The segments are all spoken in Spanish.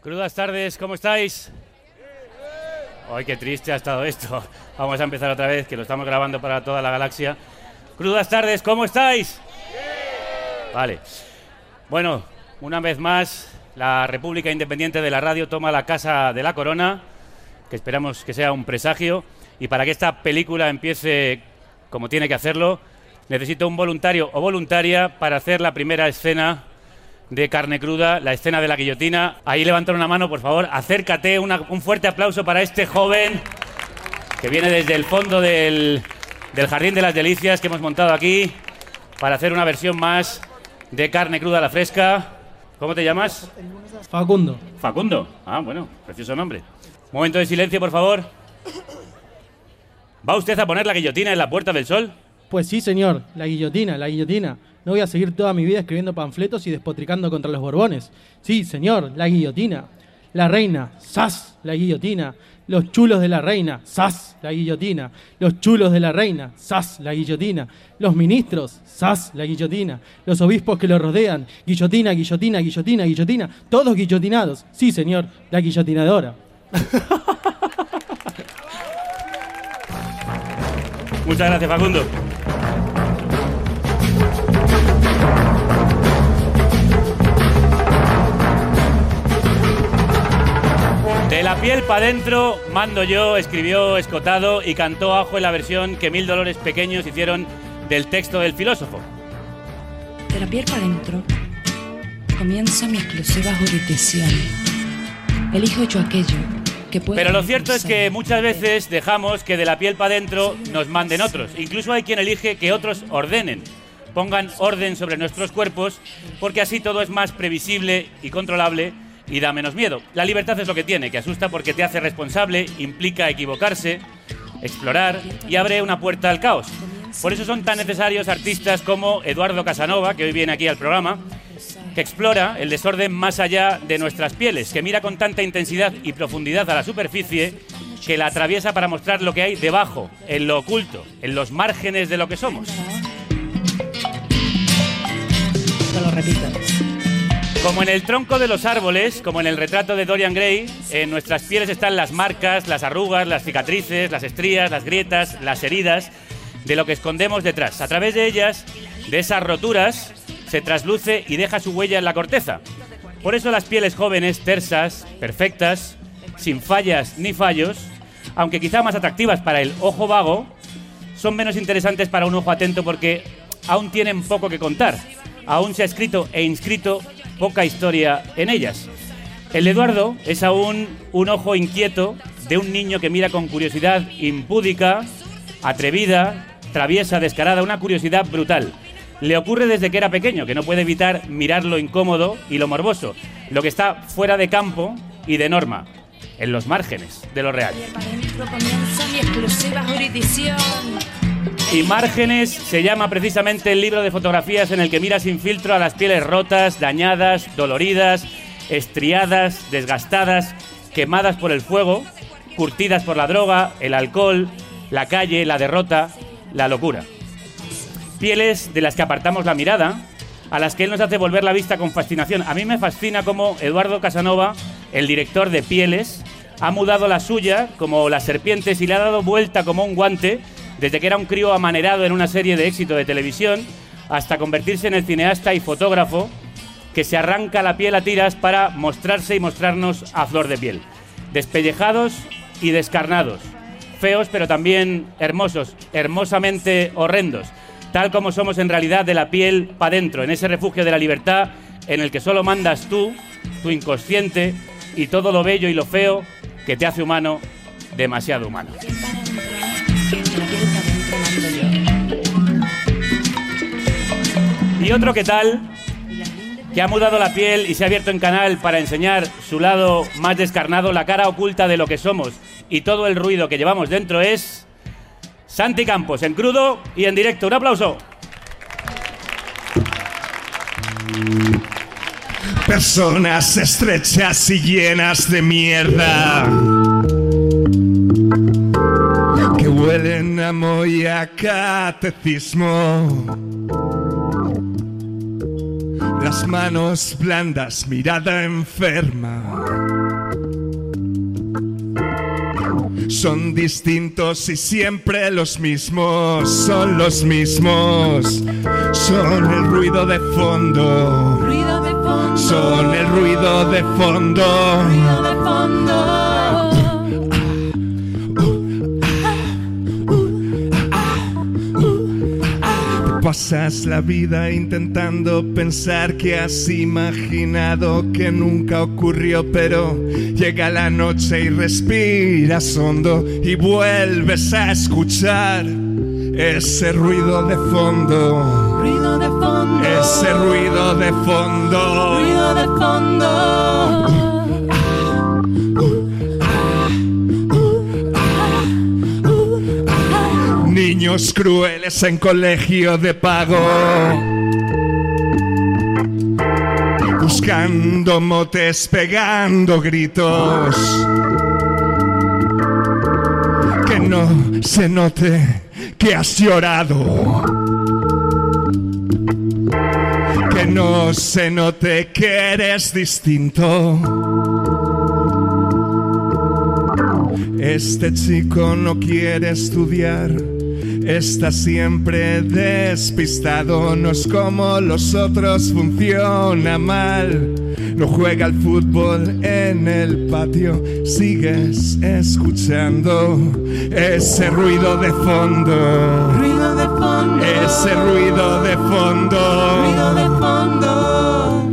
Crudas tardes, ¿cómo estáis? Ay, qué triste ha estado esto. Vamos a empezar otra vez, que lo estamos grabando para toda la galaxia. Crudas tardes, ¿cómo estáis? Vale. Bueno, una vez más, la República Independiente de la Radio toma la Casa de la Corona, que esperamos que sea un presagio. Y para que esta película empiece como tiene que hacerlo, necesito un voluntario o voluntaria para hacer la primera escena de carne cruda, la escena de la guillotina. Ahí levantar una mano, por favor. Acércate, una- un fuerte aplauso para este joven que viene desde el fondo del, del Jardín de las Delicias que hemos montado aquí para hacer una versión más de carne cruda a la fresca. ¿Cómo te llamas? Facundo. Facundo. Ah, bueno, precioso nombre. Momento de silencio, por favor. ¿Va usted a poner la guillotina en la Puerta del Sol? Pues sí, señor, la guillotina, la guillotina. No voy a seguir toda mi vida escribiendo panfletos y despotricando contra los borbones. Sí, señor, la guillotina. La reina, ¡zas! La guillotina. Los chulos de la reina, ¡zas! La guillotina. Los chulos de la reina, ¡zas! La guillotina. Los ministros, ¡zas! La guillotina. Los obispos que lo rodean, guillotina, guillotina, guillotina, guillotina. Todos guillotinados. Sí, señor, la guillotinadora. Muchas gracias, Facundo. De la piel para adentro, mando yo, escribió Escotado y cantó Ajo en la versión que Mil Dolores Pequeños hicieron del texto del filósofo. De la piel para adentro comienza mi exclusiva jurisdicción. Elijo yo aquello que puedo. Pero lo cierto es que muchas veces dejamos que de la piel para adentro nos manden otros. Incluso hay quien elige que otros ordenen, pongan orden sobre nuestros cuerpos, porque así todo es más previsible y controlable y da menos miedo. La libertad es lo que tiene, que asusta porque te hace responsable, implica equivocarse, explorar y abre una puerta al caos. Por eso son tan necesarios artistas como Eduardo Casanova, que hoy viene aquí al programa, que explora el desorden más allá de nuestras pieles, que mira con tanta intensidad y profundidad a la superficie que la atraviesa para mostrar lo que hay debajo, en lo oculto, en los márgenes de lo que somos. Lo repito. Como en el tronco de los árboles, como en el retrato de Dorian Gray, en nuestras pieles están las marcas, las arrugas, las cicatrices, las estrías, las grietas, las heridas, de lo que escondemos detrás. A través de ellas, de esas roturas, se trasluce y deja su huella en la corteza. Por eso las pieles jóvenes, tersas, perfectas, sin fallas ni fallos, aunque quizá más atractivas para el ojo vago, son menos interesantes para un ojo atento porque aún tienen poco que contar. Aún se ha escrito e inscrito poca historia en ellas. El Eduardo es aún un ojo inquieto de un niño que mira con curiosidad impúdica, atrevida, traviesa, descarada, una curiosidad brutal. Le ocurre desde que era pequeño, que no puede evitar mirar lo incómodo y lo morboso, lo que está fuera de campo y de norma, en los márgenes de lo real. Márgenes se llama precisamente el libro de fotografías en el que mira sin filtro a las pieles rotas, dañadas, doloridas, estriadas, desgastadas, quemadas por el fuego, curtidas por la droga, el alcohol, la calle, la derrota, la locura. Pieles de las que apartamos la mirada, a las que él nos hace volver la vista con fascinación. A mí me fascina cómo Eduardo Casanova, el director de Pieles, ha mudado la suya como las serpientes y le ha dado vuelta como un guante desde que era un crío amanerado en una serie de éxito de televisión hasta convertirse en el cineasta y fotógrafo que se arranca la piel a tiras para mostrarse y mostrarnos a flor de piel. Despellejados y descarnados. Feos pero también hermosos, hermosamente horrendos. Tal como somos en realidad de la piel para dentro, en ese refugio de la libertad en el que solo mandas tú, tu inconsciente y todo lo bello y lo feo que te hace humano, demasiado humano. Y otro que tal, que ha mudado la piel y se ha abierto en canal para enseñar su lado más descarnado, la cara oculta de lo que somos y todo el ruido que llevamos dentro es Santi Campos, en crudo y en directo. Un aplauso. Personas estrechas y llenas de mierda. Que huelen a moya catecismo. Las manos blandas, mirada enferma. Son distintos y siempre los mismos, son los mismos. Son el ruido de fondo, son el ruido de fondo. Ruido de fondo. Pasas la vida intentando pensar que has imaginado que nunca ocurrió, pero llega la noche y respiras hondo y vuelves a escuchar ese ruido de fondo, Ruido de fondo. ese ruido de fondo. Ruido de fondo. Niños crueles en colegio de pago. Buscando motes, pegando gritos. Que no se note que has llorado. Que no se note que eres distinto. Este chico no quiere estudiar, está siempre despistado, no es como los otros, funciona mal. No juega al fútbol en el patio, sigues escuchando ese ruido de fondo, Ruido de fondo. ese ruido de fondo. Ruido de fondo.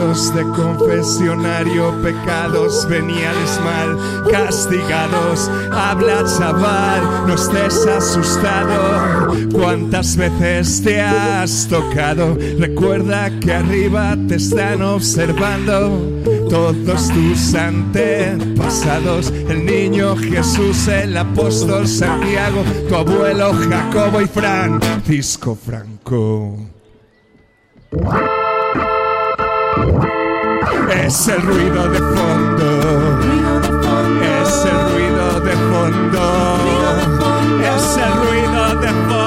De confesionario, pecados veniales mal castigados. Habla chaval, no estés asustado. ¿Cuántas veces te has tocado? Recuerda que arriba te están observando. Todos tus antepasados, el niño Jesús, el apóstol Santiago, tu abuelo Jacobo y Francisco Franco. Es el ruido de fondo. Es el. Ruido de fondo. Es el ruido de fondo.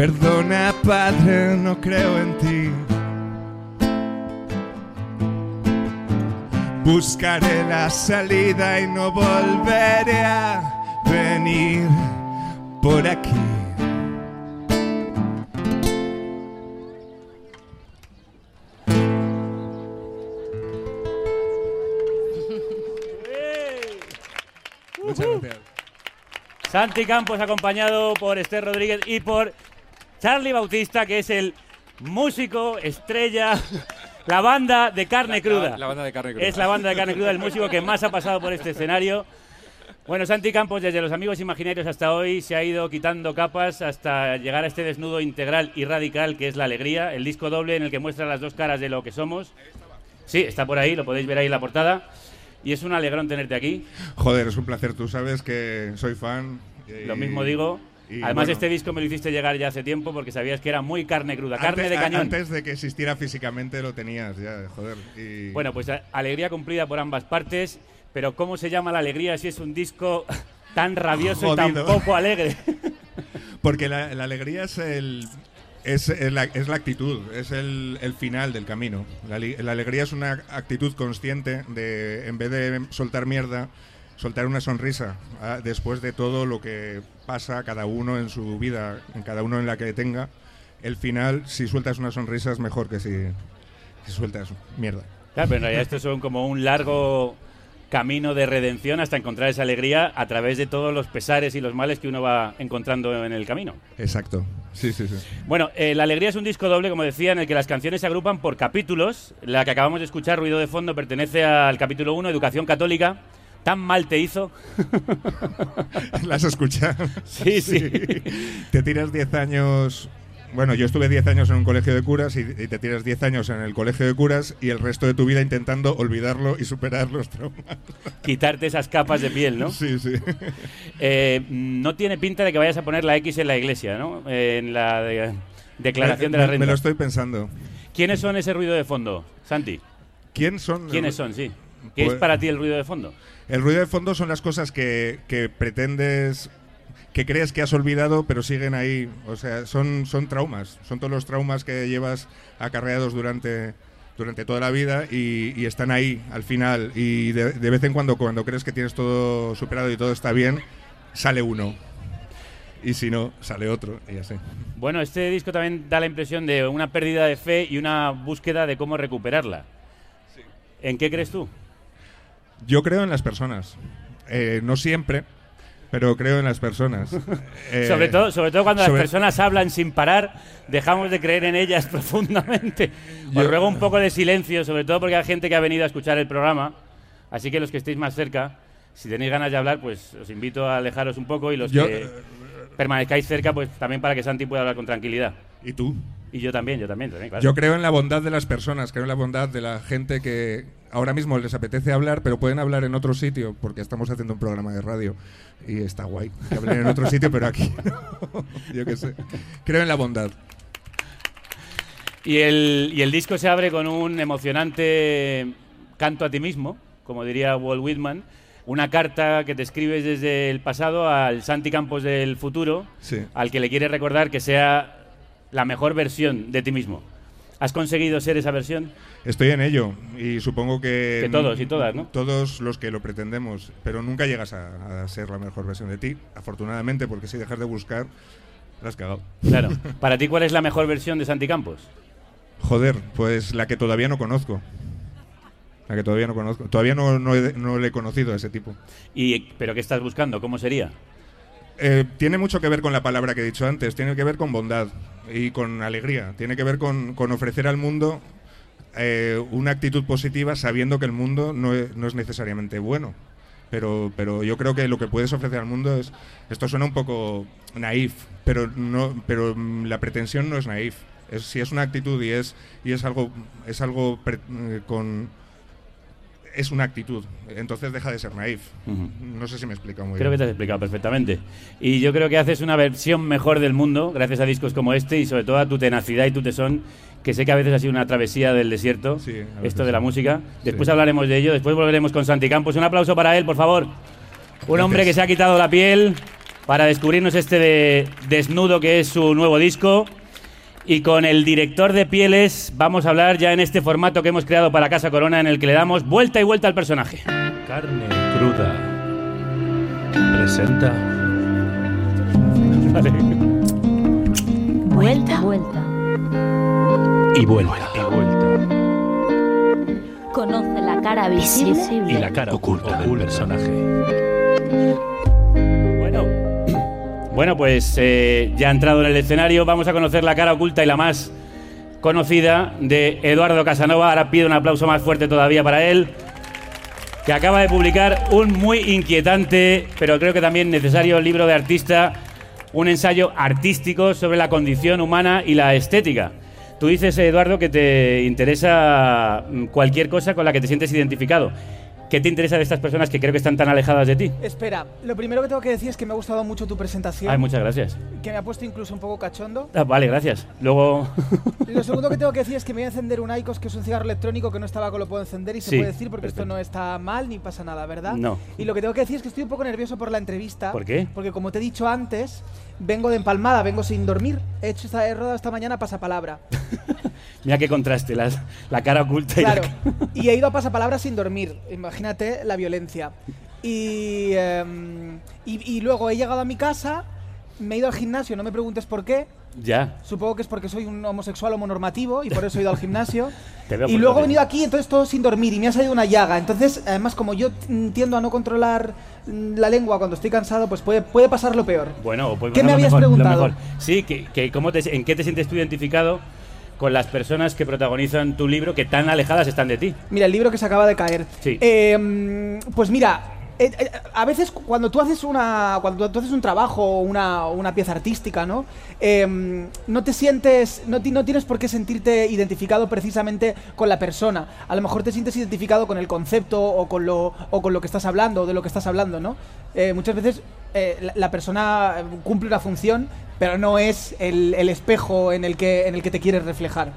Perdona, Padre, no creo en ti. Buscaré la salida y no volveré a venir por aquí. Santi Campos acompañado por Esther Rodríguez y por Charlie Bautista, que es el músico estrella, la banda de carne cruda. La banda de carne cruda. Es la banda de carne cruda, el músico que más ha pasado por este escenario. Bueno, Santi Campos, desde los amigos imaginarios hasta hoy, se ha ido quitando capas hasta llegar a este desnudo integral y radical que es la alegría, el disco doble en el que muestra las dos caras de lo que somos. Sí, está por ahí, lo podéis ver ahí en la portada. Y es un alegrón tenerte aquí. Joder, es un placer. Tú sabes que soy fan. y- Lo mismo digo. Y Además, bueno, este disco me lo hiciste llegar ya hace tiempo porque sabías que era muy carne cruda, carne antes, de a- cañón. Antes de que existiera físicamente lo tenías ya, joder. y- Bueno, pues alegría cumplida por ambas partes, pero ¿cómo se llama la alegría si es un disco tan rabioso y tan Jodido. poco alegre? Porque la, la alegría es el. Es, es la, es la actitud, es el, el final del camino. La, la alegría es una actitud consciente de, en vez de soltar mierda, soltar una sonrisa ah, después de todo lo que pasa cada uno en su vida, en cada uno en la que tenga. El final, si sueltas una sonrisa, es mejor que si, si sueltas mierda. Claro, pero en realidad esto son como un largo camino de redención hasta encontrar esa alegría a través de todos los pesares y los males que uno va encontrando en el camino. Exacto. Sí, sí, sí. Bueno, eh, La Alegría es un disco doble, como decía, en el que las canciones se agrupan por capítulos. La que acabamos de escuchar, Ruido de Fondo, pertenece al capítulo 1, Educación Católica. Tan mal te hizo. ¿Las has escuchado? Sí, sí. Te tiras 10 años. Bueno, yo estuve 10 años en un colegio de curas y, y te tiras 10 años en el colegio de curas y el resto de tu vida intentando olvidarlo y superar los traumas. Quitarte esas capas de piel, ¿no? Sí, sí. Eh, no tiene pinta de que vayas a poner la X en la iglesia, ¿no? Eh, en la de- declaración de la renta. Me lo estoy pensando. ¿Quiénes son ese ruido de fondo, Santi? ¿Quién son? ¿Quiénes son, sí? ¿Qué es Pues- para ti el ruido de fondo? El ruido de fondo son las cosas que, que pretendes, que crees que has olvidado, pero siguen ahí. O sea, son, son traumas. Son todos los traumas que llevas acarreados durante, durante toda la vida y, y están ahí al final. Y de, de vez en cuando, cuando crees que tienes todo superado y todo está bien, sale uno. Y si no, sale otro. Y así. Bueno, este disco también da la impresión de una pérdida de fe y una búsqueda de cómo recuperarla. ¿En qué crees tú? Yo creo en las personas. Eh, no siempre, pero creo en las personas. Eh, sobre, todo, sobre todo cuando sobre- las personas hablan sin parar, dejamos de creer en ellas profundamente. Os Yo- ruego un poco de silencio, sobre todo porque hay gente que ha venido a escuchar el programa. Así que los que estéis más cerca, si tenéis ganas de hablar, pues os invito a alejaros un poco y los Yo- que permanezcáis cerca, pues también para que Santi pueda hablar con tranquilidad. ¿Y tú? Y yo también, yo también, también, claro. Yo creo en la bondad de las personas, creo en la bondad de la gente que ahora mismo les apetece hablar, pero pueden hablar en otro sitio, porque estamos haciendo un programa de radio y está guay que hablen en otro sitio, pero aquí no. Yo qué sé. Creo en la bondad. Y el, y el disco se abre con un emocionante canto a ti mismo, como diría Walt Whitman, una carta que te escribes desde el pasado al Santi Campos del futuro, Sí. al que le quieres recordar que sea la mejor versión de ti mismo. ¿Has conseguido ser esa versión? Estoy en ello y supongo que... Que todos y todas, ¿no? Todos los que lo pretendemos, pero nunca llegas a, a ser la mejor versión de ti, afortunadamente, porque si dejas de buscar, la has cagado. Claro. Para ti, ¿cuál es la mejor versión de Santi Campos? Joder, pues la que todavía no conozco. La que todavía no conozco. Todavía no, no, he- no le he conocido a ese tipo. Y, ¿Pero qué estás buscando? ¿Cómo sería? Eh, tiene mucho que ver con la palabra que he dicho antes, tiene que ver con bondad y con alegría, tiene que ver con, ofrecer al mundo eh, una actitud positiva sabiendo que el mundo no es, no es necesariamente bueno. Pero, pero yo creo que lo que puedes ofrecer al mundo es, esto suena un poco naif, pero, no, pero mm, la pretensión no es naif. Si es una actitud y es, y es algo, es algo pre- eh, con... Es una actitud, entonces deja de ser naif. No sé si me he explicado muy Creo que bien. te has explicado perfectamente. Y yo creo que haces una versión mejor del mundo gracias a discos como este y sobre todo a tu tenacidad y tu tesón, que sé que a veces ha sido una travesía del desierto, Sí, esto de la música. Después Sí. hablaremos de ello, después volveremos con Santi Campos. Un aplauso para él, por favor. Un hombre que se ha quitado la piel para descubrirnos este de desnudo que es su nuevo disco. Y con el director de pieles vamos a hablar ya en este formato que hemos creado para Casa Corona en el que le damos vuelta y vuelta al personaje. Carne cruda. Presenta. Vuelta, vuelta. Y vuelta. Y vuelta. Conoce la cara visible Y la cara oculta del personaje. Bueno, pues eh, ya entrado en el escenario. Vamos a conocer la cara oculta y la más conocida de Eduardo Casanova. Ahora pido un aplauso más fuerte todavía para él, que acaba de publicar un muy inquietante, pero creo que también necesario libro de artista, un ensayo artístico sobre la condición humana y la estética. Tú dices, Eduardo, que te interesa mm, cualquier cosa con la que te sientes identificado. ¿Qué te interesa de estas personas que creo que están tan alejadas de ti? Espera, lo primero que tengo que decir es que me ha gustado mucho tu presentación, Ay, muchas gracias. que me ha puesto incluso un poco cachondo. Ah, vale, gracias. Luego. Lo segundo que tengo que decir es que me voy a encender un Icos, que es un cigarro electrónico que no estaba con lo puedo encender y se Sí, puede decir porque esto perfecto. no está mal ni pasa nada, ¿verdad? No. Y lo que tengo que decir es que estoy un poco nervioso por la entrevista. ¿Por qué? Porque como te he dicho antes, vengo de empalmada, vengo sin dormir. He hecho esta he rodado esta mañana pasapalabra. Mira qué contraste, la, la cara oculta y la Claro. Y he ido a pasapalabra sin dormir. Imagínate la violencia. Y, em, y, y luego he llegado a mi casa me he ido al gimnasio, no me preguntes por qué. Ya. Supongo que es porque soy un homosexual homonormativo y por eso he ido al gimnasio. Te veo y luego he venido aquí, entonces todo sin dormir y me ha salido una llaga. Entonces, además, como yo tiendo a no controlar la lengua cuando estoy cansado, pues puede, puede pasar lo peor. Bueno, pues ¿Qué bueno, me habías mejor, preguntado? mejor. Sí, que, que cómo te- ¿en qué te sientes tú identificado con las personas que protagonizan tu libro que tan alejadas están de ti? Mira, el libro que se acaba de caer. Sí. Eh, pues mira, eh, eh, a veces cuando tú haces una cuando haces un trabajo una, una pieza artística, ¿no? Mm, no te sientes, no, no tienes por qué sentirte identificado precisamente con la persona. A lo mejor te sientes identificado con el concepto o con lo o con lo que estás hablando o de lo que estás hablando, ¿no? Eh, muchas veces la, la persona cumple una función, pero no es el, el espejo en el que en el que te quieres reflejar.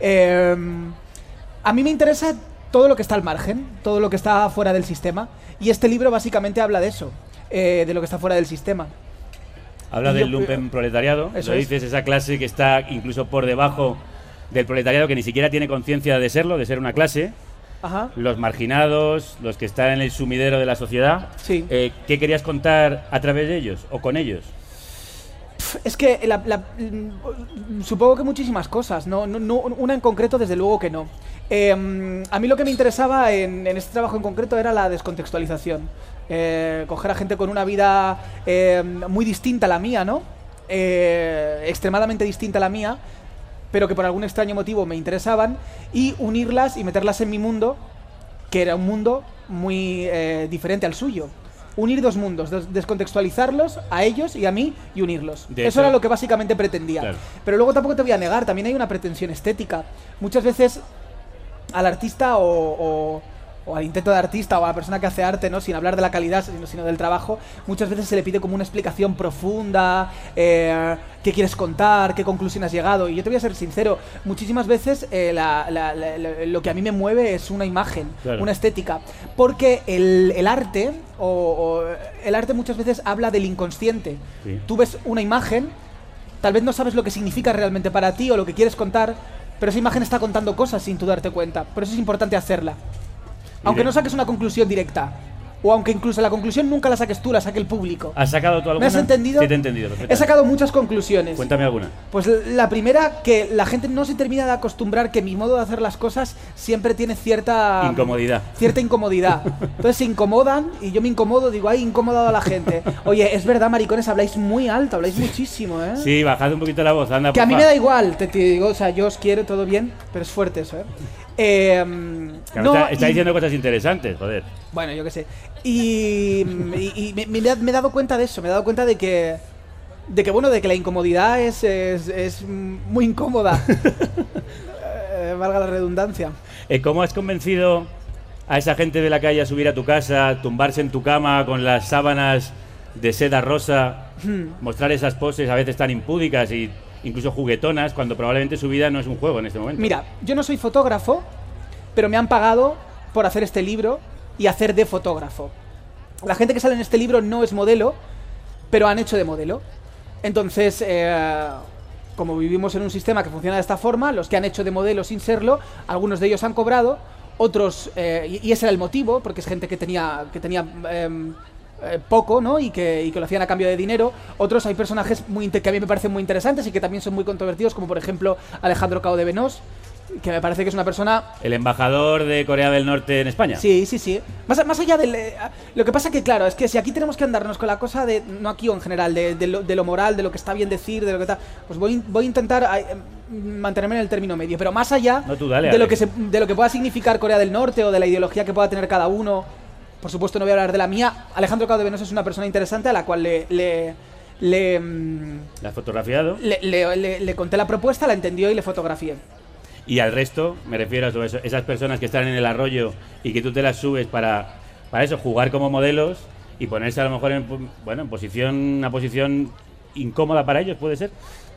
Eh, a mí me interesa todo lo que está al margen, todo lo que está fuera del sistema. Y este libro básicamente habla de eso, eh, de lo que está fuera del sistema. Habla Y del yo- lumpen proletariado, Eso lo es. dices, esa clase que está incluso por debajo del proletariado que ni siquiera tiene conciencia de serlo, de ser una clase, Ajá. los marginados, los que están en el sumidero de la sociedad. Sí. Eh, ¿Qué querías contar a través de ellos o con ellos? Es que la- la- mm, supongo que muchísimas cosas, no, no, una en concreto desde luego que no. Eh, a mí lo que me interesaba en, este trabajo en concreto era la descontextualización. Eh, coger a gente con una vida eh, muy distinta a la mía, ¿no? Eh, extremadamente distinta a la mía, pero que por algún extraño motivo me interesaban, y unirlas y meterlas en mi mundo, que era un mundo muy eh, diferente al suyo. Unir dos mundos, des- descontextualizarlos a ellos y a mí y unirlos. De Eso hecho- era lo que básicamente pretendía. Claro. Pero luego tampoco te voy a negar, también hay una pretensión estética. Muchas veces al artista o, o- o al intento de artista o a la persona que hace arte, ¿no? sin hablar de la calidad, sino, sino del trabajo, muchas veces se le pide como una explicación profunda, eh, qué quieres contar, qué conclusión has llegado. Y yo te voy a ser sincero, muchísimas veces eh, la- la- la- la- lo que a mí me mueve es una imagen, Claro. una estética. Porque el, el arte, o, o el arte muchas veces habla del inconsciente. Sí. Tú ves una imagen, tal vez no sabes lo que significa realmente para ti o lo que quieres contar, pero esa imagen está contando cosas sin tú darte cuenta. Por eso es importante hacerla. Aunque no saques una conclusión directa. O aunque incluso la conclusión nunca la saques tú, la saque el público. ¿Has sacado tú alguna? ¿Me has entendido? Sí, te he entendido. He sacado muchas conclusiones. Cuéntame alguna. Pues la primera, que la gente no se termina de acostumbrar que mi modo de hacer las cosas siempre tiene cierta... Incomodidad. Cierta incomodidad. Entonces se incomodan y yo me incomodo, digo, ay, incomodado a la gente. Oye, es verdad, maricones, habláis muy alto, habláis muchísimo, ¿eh? Sí, bajad un poquito la voz, anda. Que a mí me da igual, te, te digo, o sea, yo os quiero todo bien, pero es fuerte eso, ¿eh? Eh, no, está, está y- diciendo cosas interesantes, joder. Bueno, yo qué sé. Y, y- y me, me he- me he dado cuenta de eso, me he dado cuenta de que, de que bueno, de que la incomodidad es, es, es muy incómoda. Eh, valga la redundancia. Eh, ¿Cómo has convencido a esa gente de la calle a subir a tu casa, tumbarse en tu cama con las sábanas de seda rosa, Hmm. mostrar esas poses a veces tan impúdicas y incluso juguetonas, cuando probablemente su vida no es un juego en este momento? Mira, yo no soy fotógrafo, pero me han pagado por hacer este libro y hacer de fotógrafo. La gente que sale en este libro no es modelo, pero han hecho de modelo. Entonces, eh, como vivimos en un sistema que funciona de esta forma, los que han hecho de modelo sin serlo, algunos de ellos han cobrado, otros, eh, y, ese era el motivo, porque es gente que tenía, que tenía em, eh, poco, ¿no? Y que, y que lo hacían a cambio de dinero. Otros hay personajes muy que a mí me parecen muy interesantes y que también son muy controvertidos, como por ejemplo Alejandro Cao de Venós, que me parece que es una persona El embajador de Corea del Norte en España. Sí, sí, sí. Más, más allá del... eh, lo que pasa que, claro, es que si aquí tenemos que andarnos con la cosa de... No aquí o en general, de, de lo, de lo moral, de lo que está bien decir, de lo que tal... Pues voy, voy a intentar em, mantenerme en el término medio. Pero más allá No, dale, de, lo que se- de lo que pueda significar Corea del Norte o de la ideología que pueda tener cada uno... Por supuesto no voy a hablar de la mía. Alejandro Cao de Venós es una persona interesante a la cual le... le le, mm, ¿La has fotografiado? le, le- le- le conté la propuesta, la entendió y le fotografié. Y al resto, me refiero a todo eso, esas personas que están en el arroyo y que tú te las subes para, para eso, jugar como modelos y ponerse a lo mejor en, bueno, en posición, una posición incómoda para ellos, ¿puede ser?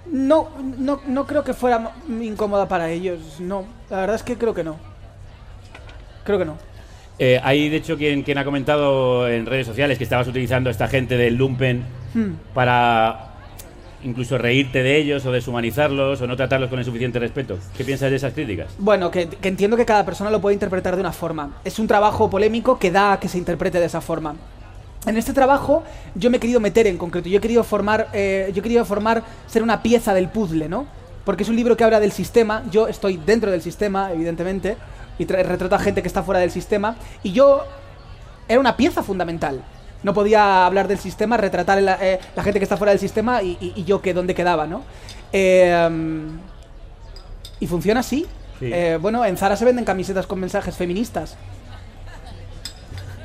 No, no, no creo que fuera incómoda para ellos, no. La verdad es que creo que no. Creo que no. Eh, hay, de hecho, quien, quien ha comentado en redes sociales que estabas utilizando a esta gente del lumpen Hmm. para incluso reírte de ellos o deshumanizarlos o no tratarlos con el suficiente respeto. ¿Qué piensas de esas críticas? Bueno, que, que entiendo que cada persona lo puede interpretar de una forma. Es un trabajo polémico que da a que se interprete de esa forma. En este trabajo yo me he querido meter en concreto, yo he querido formar, eh, yo he querido formar, ser una pieza del puzzle, ¿no? Porque es un libro que habla del sistema, yo estoy dentro del sistema, evidentemente, y tra- retrata gente que está fuera del sistema, y yo era una pieza fundamental. No podía hablar del sistema, retratar la, eh, la gente que está fuera del sistema y, y- y yo que dónde quedaba, ¿no? Eh, y funciona así. Sí. Eh, bueno, en Zara se venden camisetas con mensajes feministas.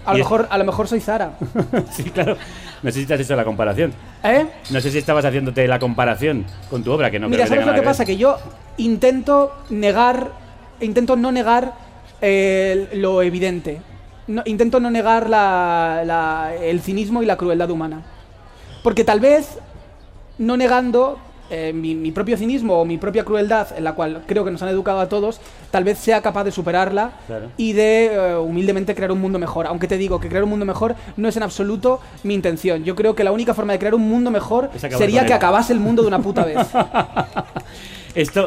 A lo, mejor, a lo mejor soy Zara. sí, claro. No sé si te has hecho la comparación. ¿Eh? No sé si estabas haciéndote la comparación con tu obra, que no Mira, creo que ¿sabes lo que pasa? Que yo intento negar, intento no negar eh, lo evidente. No- intento no negar la- la- el cinismo y la crueldad humana. Porque tal vez, no negando eh, mi, mi propio cinismo o mi propia crueldad, en la cual creo que nos han educado a todos, tal vez sea capaz de superarla Claro. y de eh, humildemente crear un mundo mejor. Aunque te digo que crear un mundo mejor no es en absoluto mi intención. Yo creo que la única forma de crear un mundo mejor sería que acabase el mundo de una puta vez. Esto,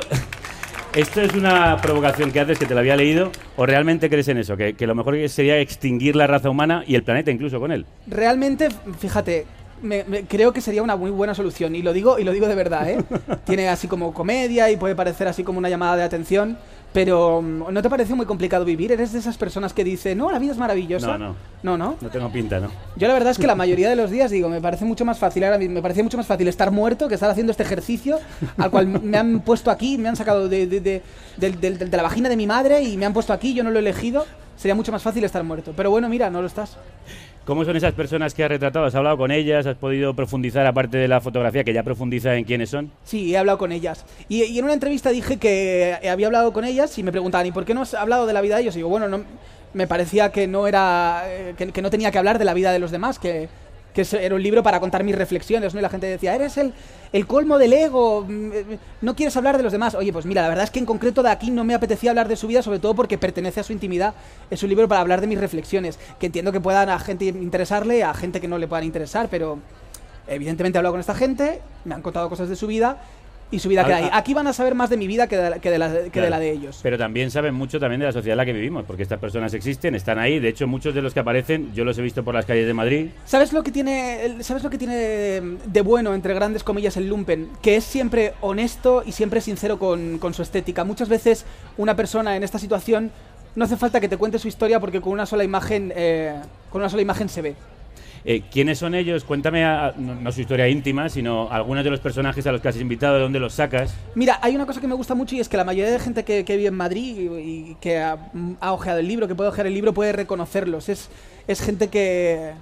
esto es una provocación que haces que te lo había leído. ¿O realmente crees en eso? Que, que lo mejor sería extinguir la raza humana y el planeta incluso con él. Realmente, fíjate, me- me- creo que sería una muy buena solución y lo digo y lo digo de verdad, ¿eh? Tiene así como comedia y puede parecer así como una llamada de atención, pero mm, ¿no te parece muy complicado vivir? ¿Eres de esas personas que dice, "No, la vida es maravillosa"? No, no. No, no. No tengo pinta, ¿no? Yo la verdad es que la mayoría de los días digo, me parece mucho más fácil ahora me parecía mucho más fácil estar muerto que estar haciendo este ejercicio al cual me han puesto aquí, me han sacado de, de- de- de la vagina de mi madre y me han puesto aquí, yo no lo he elegido. Sería mucho más fácil estar muerto. Pero bueno, mira, no lo estás. ¿Cómo son esas personas que has retratado? ¿Has hablado con ellas? ¿Has podido profundizar, aparte de la fotografía, que ya profundiza en quiénes son? Sí, he hablado con ellas. Y, en una entrevista dije que había hablado con ellas y me preguntaban, ¿y por qué no has hablado de la vida de ellos? Y digo, bueno, no, me parecía que no era eh, que no tenía que hablar de la vida de los demás, que, que era un libro para contar mis reflexiones, ¿no? Y la gente decía, eres el, el colmo del ego, mm, eh, no quieres hablar de los demás. Oye, pues mira, la verdad es que en concreto de aquí no me apetecía hablar de su vida, sobre todo porque pertenece a su intimidad. Es un libro para hablar de mis reflexiones, que entiendo que puedan a gente interesarle, a gente que no le puedan interesar, pero evidentemente he hablado con esta gente, me han contado cosas de su vida y su vida queda ahí. ah. Aquí van a saber más de mi vida que de la, que de la, que de, Claro. la de ellos. Pero también saben mucho también de la sociedad en la que vivimos, porque estas personas existen, están ahí. De hecho, muchos de los que aparecen, yo los he visto por las calles de Madrid. ¿Sabes lo que tiene sabes lo que tiene de bueno entre grandes comillas el lumpen? Que es siempre honesto y siempre sincero con, con su estética. Muchas veces una persona en esta situación no hace falta que te cuente su historia porque con una sola imagen eh, con una sola imagen se ve. Eh, ¿Quiénes son ellos? Cuéntame, no, su historia íntima, sino algunos de los personajes a los que has invitado, de dónde los sacas. Mira, hay una cosa que me gusta mucho y es que la mayoría de gente que, que vive en Madrid y, y que ha, ha ojeado el libro, que puede ojear el libro, puede reconocerlos. Es, es gente que,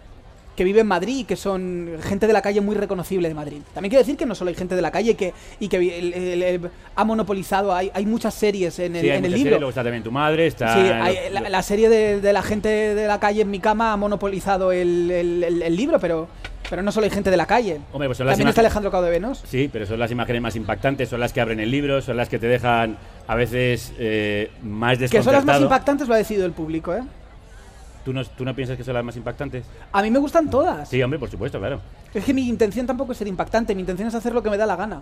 que vive en Madrid y que son gente de la calle muy reconocible de Madrid. También quiero decir que no solo hay gente de la calle que, y que el- el- el- ha monopolizado, hay, hay muchas series en el, Sí, hay en el muchas libro. series, luego está también tu madre, está... Sí, hay- la, serie de, de la gente de la calle en mi cama ha monopolizado el, libro, pero, pero no solo hay gente de la calle. Hombre, pues son las También está Alejandro Caudevenos. Sí, pero son las imágenes más impactantes, son las que abren el libro, son las que te dejan a veces eh, más Que son las más desconcertado. impactantes lo ha decidido el público, ¿eh? ¿Tú no, ¿Tú no piensas que son las más impactantes? A mí me gustan todas. Sí, hombre, por supuesto, claro. Es que mi intención tampoco es ser impactante, mi intención es hacer lo que me da la gana.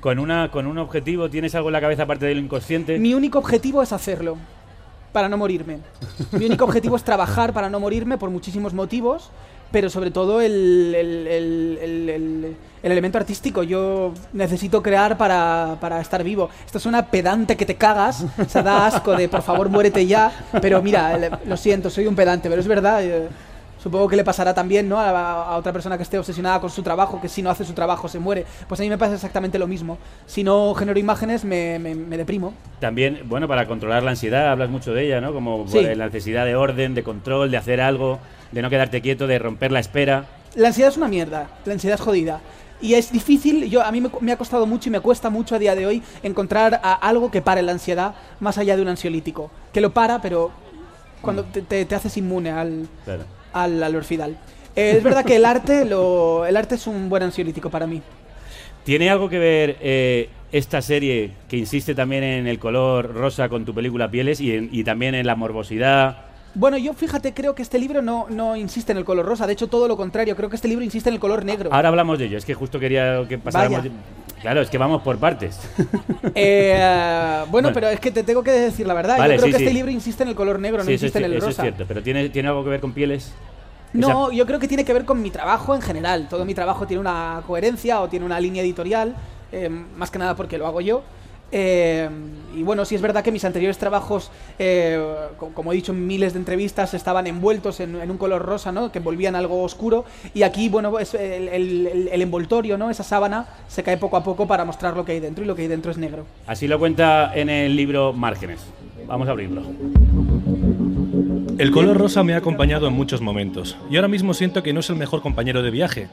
Con, una, con un objetivo, ¿tienes algo en la cabeza aparte del inconsciente? Mi único objetivo es hacerlo, para no morirme. Mi único objetivo es trabajar para no morirme por muchísimos motivos, pero sobre todo el, el- el- el- el- el elemento artístico. Yo necesito crear para, para estar vivo. Esto suena pedante que te cagas, o sea, da asco de por favor muérete ya, pero mira, lo siento, soy un pedante, pero es verdad. eh, Supongo que le pasará también ¿no? a, a otra persona que esté obsesionada con su trabajo, que si no hace su trabajo se muere. Pues a mí me pasa exactamente lo mismo. Si no genero imágenes, me, me- me deprimo. También, bueno, para controlar la ansiedad, hablas mucho de ella, ¿no? Como Sí. la necesidad de orden, de control, de hacer algo, de no quedarte quieto, de romper la espera. La ansiedad es una mierda, la ansiedad es jodida. Y es difícil, yo a mí me, ha costado mucho y me cuesta mucho a día de hoy encontrar a algo que pare la ansiedad más allá de un ansiolítico. Que lo para, pero cuando te, te- te haces inmune al, Claro. al, al orfidal. Eh, es verdad que el arte, lo, el arte es un buen ansiolítico para mí. ¿Tiene algo que ver eh, esta serie que insiste también en el color rosa con tu película Pieles y, en- y también en la morbosidad? Bueno, yo fíjate, creo que este libro no, no insiste en el color rosa, de hecho todo lo contrario, creo que este libro insiste en el color negro. Ahora hablamos de ello, es que justo quería que pasáramos... Vaya. Claro, es que vamos por partes. Eh, bueno, Bueno. pero es que te tengo que decir la verdad, Vale, yo creo sí, que sí. este libro insiste en el color negro, no Sí, insiste en el eso es rosa. cierto, pero ¿tiene, ¿tiene algo que ver con Pieles? No, yo creo que tiene que ver con mi trabajo en general. Todo mi trabajo tiene una coherencia o tiene una línea editorial, eh, más que nada porque lo hago yo. Eh, y bueno, sí es verdad que mis anteriores trabajos, eh, co- como he dicho en miles de entrevistas, estaban envueltos en, en un color rosa, ¿no? Que envolvían algo oscuro. Y aquí, bueno, es el, el- el- el envoltorio, ¿no? Esa sábana se cae poco a poco para mostrar lo que hay dentro y lo que hay dentro es negro. Así lo cuenta en el libro Márgenes. Vamos a abrirlo. El color rosa me ha acompañado en muchos momentos y ahora mismo siento que no es el mejor compañero de viaje.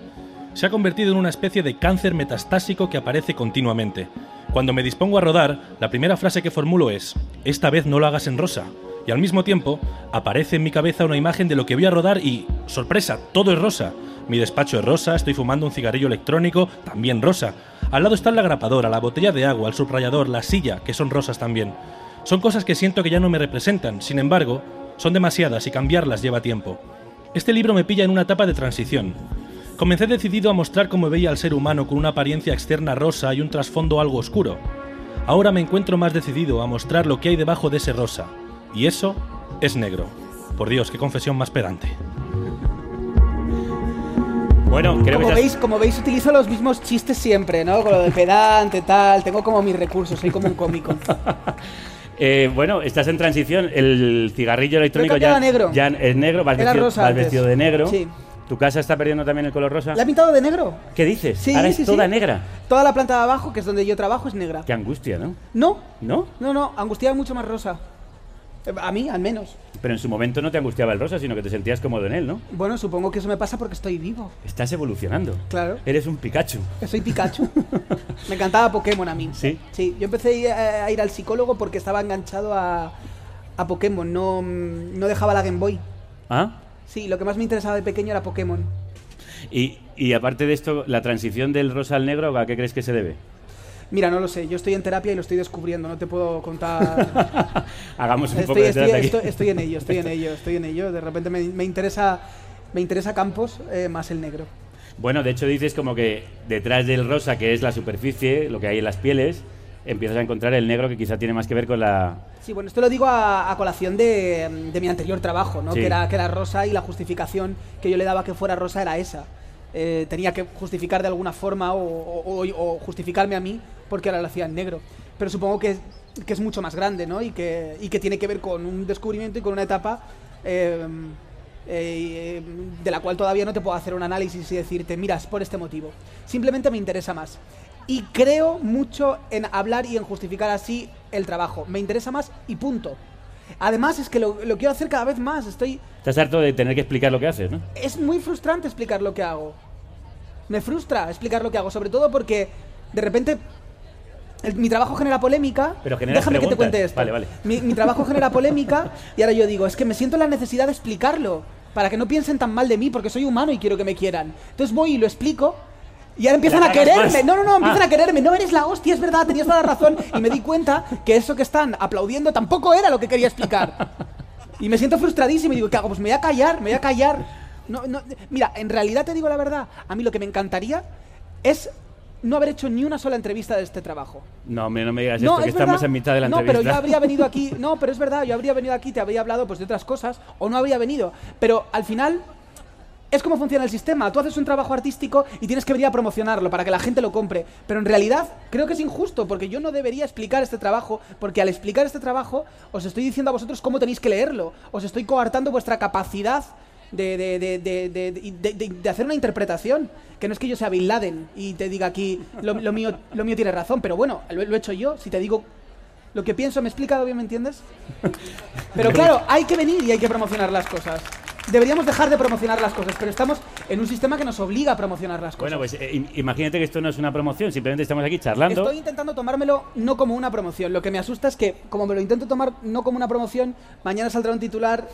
Se ha convertido en una especie de cáncer metastásico que aparece continuamente. Cuando me dispongo a rodar, la primera frase que formulo es, esta vez no lo hagas en rosa. Y al mismo tiempo, aparece en mi cabeza una imagen de lo que voy a rodar y, sorpresa, todo es rosa. Mi despacho es rosa, estoy fumando un cigarrillo electrónico, también rosa. Al lado está la grapadora, la botella de agua, el subrayador, la silla, que son rosas también. Son cosas que siento que ya no me representan, sin embargo, son demasiadas y cambiarlas lleva tiempo. Este libro me pilla en una etapa de transición. Comencé decidido a mostrar cómo veía al ser humano con una apariencia externa rosa y un trasfondo algo oscuro. Ahora me encuentro más decidido a mostrar lo que hay debajo de ese rosa. Y eso es negro. Por Dios, qué confesión más pedante. Bueno, creo Como que veis, como veis, utilizo los mismos chistes siempre, ¿no? Con lo de pedante, tal. Tengo como mis recursos, soy como un cómico. Eh, bueno, estás en transición. El cigarrillo electrónico ya, negro. ya es negro. Vas, Era vestido, rosa vas antes. vestido de negro. Sí. ¿Tu casa está perdiendo también el color rosa? ¿La he pintado de negro? ¿Qué dices? Sí, Ahora sí, es toda sí. negra. Toda la planta de abajo, que es donde yo trabajo, es negra. Qué angustia, ¿no? No, ¿No? no, no, angustia mucho más rosa. Eh, A mí, al menos. Pero en su momento no te angustiaba el rosa, sino que te sentías cómodo en él, ¿no? Bueno, supongo que eso me pasa porque estoy vivo. Estás evolucionando. Claro. Eres un Pikachu. Soy Pikachu. me encantaba Pokémon a mí. ¿Sí? Sí, yo empecé a ir al psicólogo porque estaba enganchado a, a Pokémon. No, no dejaba la Game Boy. ¿Ah? Sí, lo que más me interesaba de pequeño era Pokémon. Y, y aparte de esto, la transición del rosa al negro, ¿a qué crees que se debe? Mira, no lo sé, yo estoy en terapia y lo estoy descubriendo, no te puedo contar. Hagamos un poco estoy, de estoy, terapia aquí. estoy- estoy en ello, estoy en ello, estoy en ello. De repente me, me interesa me interesa Campos eh, más el negro. Bueno, de hecho dices como que detrás del rosa, que es la superficie, lo que hay en las pieles, empiezas a encontrar el negro que quizá tiene más que ver con la... Sí, bueno, esto lo digo a, a colación de, de mi anterior trabajo, ¿no? Sí. Que, era, que era rosa y la justificación que yo le daba que fuera rosa era esa. Eh, tenía que justificar de alguna forma o, o- o- justificarme a mí porque ahora lo hacía en negro. Pero supongo que, que es mucho más grande, ¿no? Y que, y que tiene que ver con un descubrimiento y con una etapa eh, eh, de la cual todavía no te puedo hacer un análisis y decirte, mira, es por este motivo. Simplemente me interesa más. Y creo mucho en hablar y en justificar así el trabajo. Me interesa más y punto. Además es que lo, lo quiero hacer cada vez más. Estoy, Estás harto de tener que explicar lo que haces, ¿no? es muy frustrante explicar lo que hago. Me frustra explicar lo que hago, sobre todo porque de repente el- mi trabajo genera polémica. Pero Déjame que te preguntas. cuente esto. Vale, vale. Mi, mi trabajo genera polémica y ahora yo digo, es que me siento la necesidad de explicarlo para que no piensen tan mal de mí porque soy humano y quiero que me quieran. Entonces voy y lo explico. Y ahora empiezan a quererme. No, no, no, empiezan Ah. a quererme. No eres la hostia, es verdad, tenías toda la razón. Y me di cuenta que eso que están aplaudiendo tampoco era lo que quería explicar. Y me siento frustradísimo y digo, ¿qué hago? Pues me voy a callar, me voy a callar. No, no, mira, en realidad te digo la verdad, a mí lo que me encantaría es no haber hecho ni una sola entrevista de este trabajo. No, hombre, no me digas No, esto, que es estamos verdad. en mitad de la no, entrevista. pero yo habría venido aquí. No, pero es verdad, yo habría venido aquí, te habría hablado pues de otras cosas, o no habría venido. Pero al final es como funciona el sistema. Tú haces un trabajo artístico y tienes que venir a promocionarlo para que la gente lo compre. Pero en realidad creo que es injusto, porque yo no debería explicar este trabajo, porque al explicar este trabajo os estoy diciendo a vosotros cómo tenéis que leerlo. Os estoy coartando vuestra capacidad de, de, de, de, hacer una interpretación. Que no es que yo sea Bin Laden y te diga aquí, lo, lo mío, lo mío tiene razón, pero bueno, lo, lo he hecho yo. Si te digo lo que pienso, ¿me he explicado bien, me entiendes? Pero claro, hay que venir y hay que promocionar las cosas. Deberíamos dejar de promocionar las cosas, pero estamos en un sistema que nos obliga a promocionar las cosas. Bueno, pues eh, im- imagínate que esto no es una promoción, simplemente estamos aquí charlando. Estoy intentando tomármelo no como una promoción. Lo que me asusta es que, como me lo intento tomar no como una promoción, mañana saldrá un titular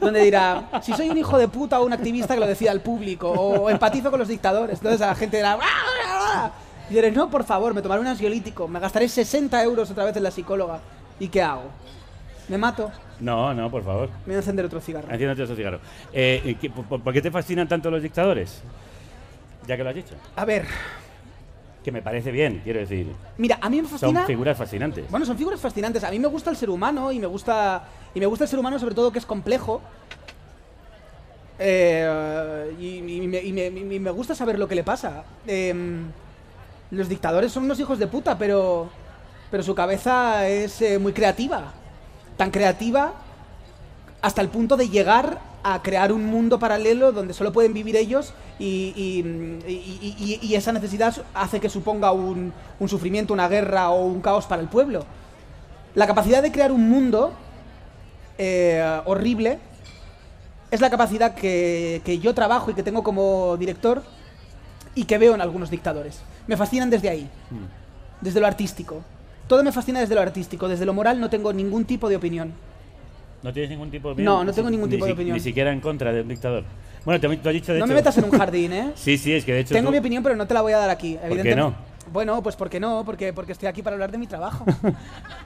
donde dirá: Si soy un hijo de puta o un activista que lo decida al público, o empatizo con los dictadores. Entonces la gente dirá: "Ah, ah, ah". Y diré: No, por favor, me tomaré un ansiolítico, me gastaré 60 euros otra vez en la psicóloga. ¿Y qué hago? ¿Me mato? No, no, por favor. Me voy a encender otro cigarro. Enciéndete otro cigarro. Eh, eh, ¿qué- por, qué te fascinan tanto los dictadores? Ya que lo has dicho. A ver, Que me parece bien, quiero decir. mira, a mí me fascina. Son figuras fascinantes. Bueno, son figuras fascinantes. A mí me gusta el ser humano y me gusta y me gusta el ser humano sobre todo que es complejo. Eh, y, y me, y me- y me gusta saber lo que le pasa. Em, los dictadores son unos hijos de puta, pero, pero su cabeza es eh, muy creativa. Tan creativa hasta el punto de llegar a crear un mundo paralelo donde solo pueden vivir ellos y, y- y- y- y esa necesidad hace que suponga un, un sufrimiento, una guerra o un caos para el pueblo. La capacidad de crear un mundo eh, horrible es la capacidad que, que yo trabajo y que tengo como director y que veo en algunos dictadores. Me fascinan desde ahí, desde lo artístico. Todo me fascina desde lo artístico, desde lo moral no tengo ningún tipo de opinión. ¿No tienes ningún tipo de No, opinión? no tengo ningún Ni tipo de opinión. Ni siquiera en contra de un dictador. Bueno, te, tú has dicho de No me metas en un jardín, ¿eh? Sí, sí, es que de hecho. Tengo tú- mi opinión, pero no te la voy a dar aquí. qué evidentemente. no? Bueno, pues porque no, porque, porque estoy aquí para hablar de mi trabajo.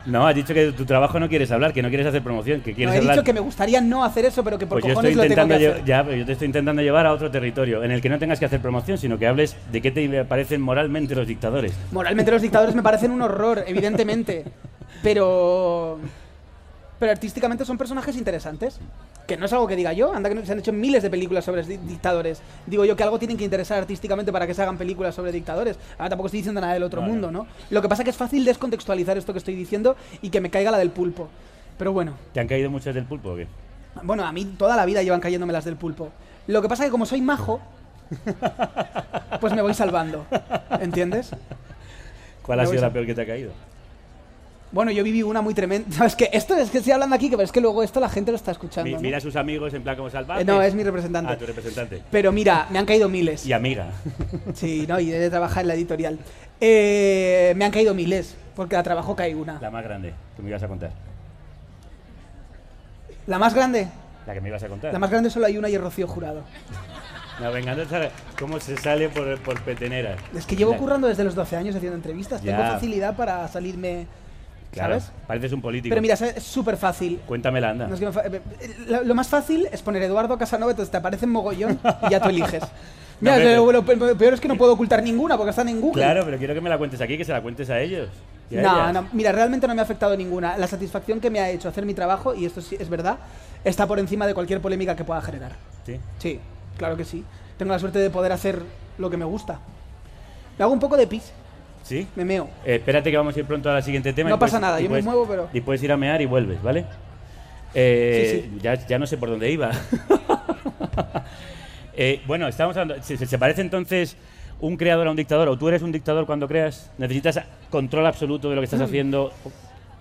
No, has dicho que de tu trabajo no quieres hablar, que no quieres hacer promoción, que No, quieres he hablar. dicho que me gustaría no hacer eso, pero que por Pues yo cojones estoy lo tengo intentando que hacer. ya, pero yo te estoy intentando llevar a otro territorio en el que no tengas que hacer promoción, sino que hables de qué te parecen moralmente los dictadores. Moralmente los dictadores me parecen un horror, evidentemente. Pero. Pero artísticamente son personajes interesantes. Que no es algo que diga yo, anda que se han hecho miles de películas sobre di- dictadores. Digo yo que algo tienen que interesar artísticamente para que se hagan películas sobre dictadores. Ahora tampoco estoy diciendo nada del otro mundo, ¿no? Lo que pasa es que es fácil descontextualizar esto que estoy diciendo y que me caiga la del pulpo. Pero bueno, ¿Te han caído muchas del pulpo o qué? bueno, a mí toda la vida llevan cayéndome las del pulpo. Lo que pasa es que como soy majo, pues me voy salvando. ¿Entiendes? ¿Cuál Me ha sido la peor que te ha caído? Bueno, yo viví una muy tremenda. Es que esto es que estoy hablando aquí, que pero es que luego esto la gente lo está escuchando. Mi- ¿no? Mira a sus amigos en plan como salvajes. Eh, no, es mi representante. Ah, tu representante. Pero mira, me han caído miles. Y amiga. Sí, no, y de trabajar en la editorial. Eh, me han caído miles, porque a trabajo cae una. La más grande que me ibas a contar. La más grande, La que me ibas a contar. la más grande solo hay una y es Rocío Jurado. No, venga, no sabes cómo se sale por, por peteneras. Es que llevo La- currando desde los 12 años haciendo entrevistas. Tengo facilidad para salirme, Claro, ¿sabes? pareces un político. Pero mira, es súper fácil. Cuéntamela, anda. No es que me fa- eh, eh, lo, más fácil es poner Eduardo Casanova, entonces te aparece en mogollón y ya tú eliges. Mira, pero- lo, lo pe- lo peor es que no puedo ocultar ninguna porque están en Google. Claro, pero quiero que me la cuentes aquí, que se la cuentes a ellos. No, ellas. no, mira, realmente no me ha afectado ninguna. La satisfacción que me ha hecho hacer mi trabajo, y esto sí es verdad, está por encima de cualquier polémica que pueda generar. Sí. Sí, claro que sí. Tengo la suerte de poder hacer lo que me gusta. Me hago un poco de pis, ¿Sí? me meo. Eh, espérate que vamos a ir pronto al siguiente tema. No y puedes- pasa nada, yo me puedes- muevo, pero- Y puedes ir a mear y vuelves, ¿vale? Eh, Sí, Ya, ya no sé por dónde iba. Eh, bueno, estamos hablando. ¿Se, se- parece entonces un creador a un dictador? ¿O tú eres un dictador cuando creas? ¿Necesitas control absoluto de lo que Mm. estás haciendo?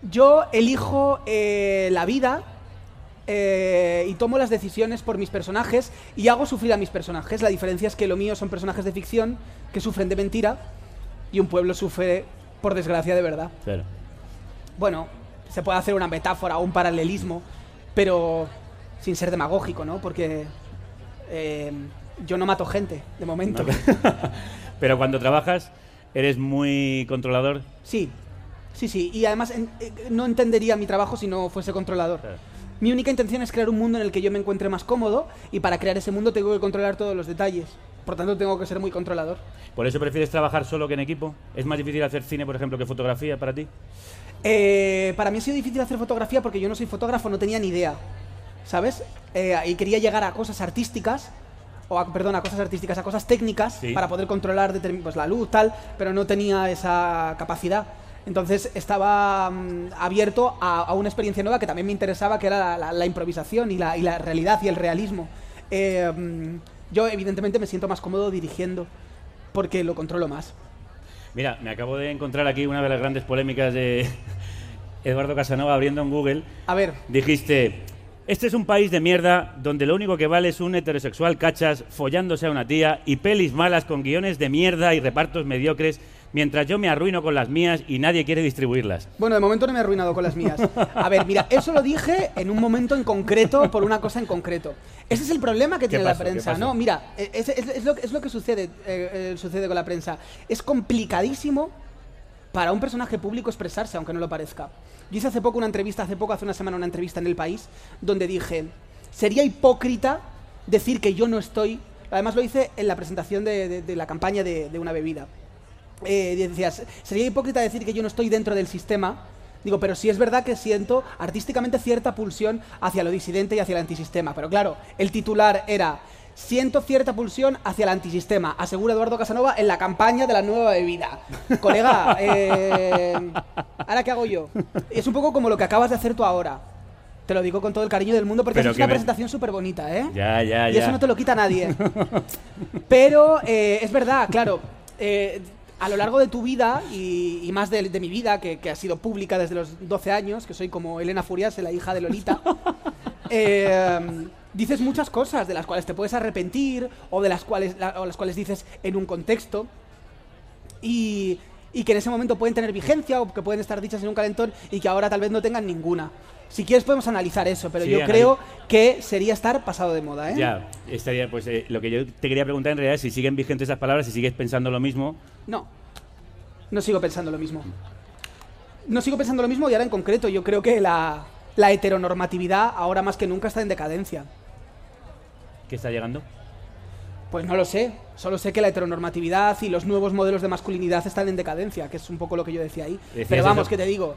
Yo elijo eh, la vida eh, y tomo las decisiones por mis personajes y hago sufrir a mis personajes. La diferencia es que lo mío son personajes de ficción que sufren de mentira y un pueblo sufre, por desgracia, de verdad. Claro. Bueno, se puede hacer una metáfora o un paralelismo, pero sin ser demagógico, ¿no? Porque eh, yo no mato gente, de momento. Pero cuando trabajas, eres muy controlador. Sí, sí, sí. Y además en- eh, no entendería mi trabajo si no fuese controlador. Claro. Mi única intención es crear un mundo en el que yo me encuentre más cómodo y para crear ese mundo tengo que controlar todos los detalles. Por tanto, tengo que ser muy controlador. ¿Por eso prefieres trabajar solo que en equipo? ¿Es más difícil hacer cine, por ejemplo, que fotografía para ti? Eh, para mí ha sido difícil hacer fotografía porque yo no soy fotógrafo, no tenía ni idea. ¿Sabes? Eh, y quería llegar a cosas artísticas, o a, perdón, a cosas artísticas, a cosas técnicas, Sí. para poder controlar pues, la luz, tal, pero no tenía esa capacidad. Entonces estaba mm, abierto a, a una experiencia nueva que también me interesaba, que era la, la- la improvisación y la, y la realidad y el realismo. Eh, mm, yo, evidentemente, me siento más cómodo dirigiendo, porque lo controlo más. Mira, me acabo de encontrar aquí una de las grandes polémicas de Eduardo Casanova abriendo en Google. A ver, Dijiste, este es un país de mierda donde lo único que vale es un heterosexual cachas follándose a una tía y pelis malas con guiones de mierda y repartos mediocres, mientras yo me arruino con las mías y nadie quiere distribuirlas. Bueno, de momento no me he arruinado con las mías. A ver, mira, eso lo dije en un momento en concreto, por una cosa en concreto. Ese es el problema que tiene pasó? la ¿Qué prensa. No, mira, eh, es, es- es lo, es lo que sucede, eh, eh, sucede con la prensa. Es complicadísimo para un personaje público expresarse, aunque no lo parezca. Yo hice hace poco una entrevista, hace poco, hace una semana, una entrevista en El País, donde dije, sería hipócrita decir que yo no estoy... Además lo hice en la presentación de, de- de la campaña de, de una bebida. Eh, decías, sería hipócrita decir que yo no estoy dentro del sistema Digo, pero sí es verdad que siento artísticamente cierta pulsión hacia lo disidente y hacia el antisistema. Pero claro, el titular era Siento cierta pulsión hacia el antisistema, asegura Eduardo Casanova en la campaña de la nueva bebida. Colega, eh, ¿ahora qué hago yo? Es un poco como lo que acabas de hacer tú ahora. Te lo digo con todo el cariño del mundo porque es una me- presentación súper bonita, ¿eh? Ya, ya, Y ya. eso no te lo quita nadie. Pero eh, es verdad, claro. eh, a lo largo de tu vida y, y más de, de mi vida, que, que ha sido pública desde los 12 años, que soy como Elena Furiase, la hija de Lolita, eh, dices muchas cosas de las cuales te puedes arrepentir o de las cuales, la- o las cuales dices en un contexto y, y que en ese momento pueden tener vigencia o que pueden estar dichas en un calentón y que ahora tal vez no tengan ninguna. Si quieres podemos analizar eso, pero Sí, yo creo que sería estar pasado de moda, ¿eh? Ya, estaría, pues eh, lo que yo te quería preguntar en realidad es si siguen vigentes esas palabras, si sigues pensando lo mismo. No. No sigo pensando lo mismo. No sigo pensando lo mismo y ahora en concreto yo creo que la, la heteronormatividad ahora más que nunca está en decadencia. ¿Qué está llegando? Pues no lo sé. Solo sé que la heteronormatividad y los nuevos modelos de masculinidad están en decadencia, que es un poco lo que yo decía ahí. Pero vamos, eso. que te digo,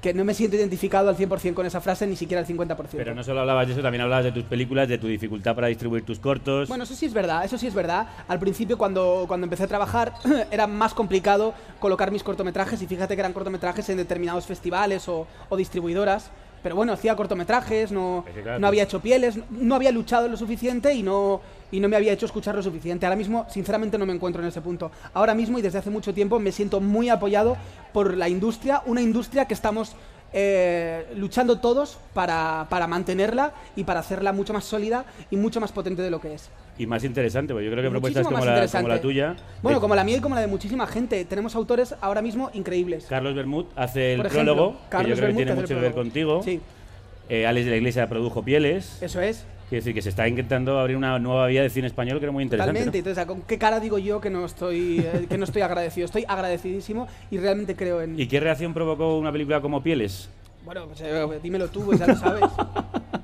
que no me siento identificado al 100% con esa frase, ni siquiera al 50%. Pero no solo hablabas de eso, también hablabas de tus películas, de tu dificultad para distribuir tus cortos. Bueno, eso sí es verdad, eso sí es verdad. Al principio, cuando, cuando empecé a trabajar, era más complicado colocar mis cortometrajes y fíjate que eran cortometrajes en determinados festivales o, o distribuidoras. Pero bueno, hacía cortometrajes, no, Es que claro, no había hecho pieles, no había luchado lo suficiente y no, y no me había hecho escuchar lo suficiente. Ahora mismo, sinceramente, no me encuentro en ese punto. Ahora mismo y desde hace mucho tiempo me siento muy apoyado por la industria, una industria que estamos eh, luchando todos para, para mantenerla y para hacerla mucho más sólida y mucho más potente de lo que es. Y más interesante, porque yo creo que propuestas como la, interesante. como la tuya. Bueno, de- como la mía y como la de muchísima gente. Tenemos autores ahora mismo increíbles. Carlos Bermud hace el ejemplo, prólogo, que Carlos yo creo Bermud, que tiene mucho que ver contigo. Sí, Eh, Alex de la Iglesia produjo Pieles. eso es. Quiere decir que se está intentando abrir una nueva vía de cine español que era muy interesante. Totalmente. ¿no? Entonces, ¿con qué cara digo yo que no estoy eh, que no estoy agradecido? Estoy agradecidísimo y realmente creo en. ¿Y qué reacción provocó una película como Pieles? Bueno, pues, eh, dímelo tú, pues ya lo sabes.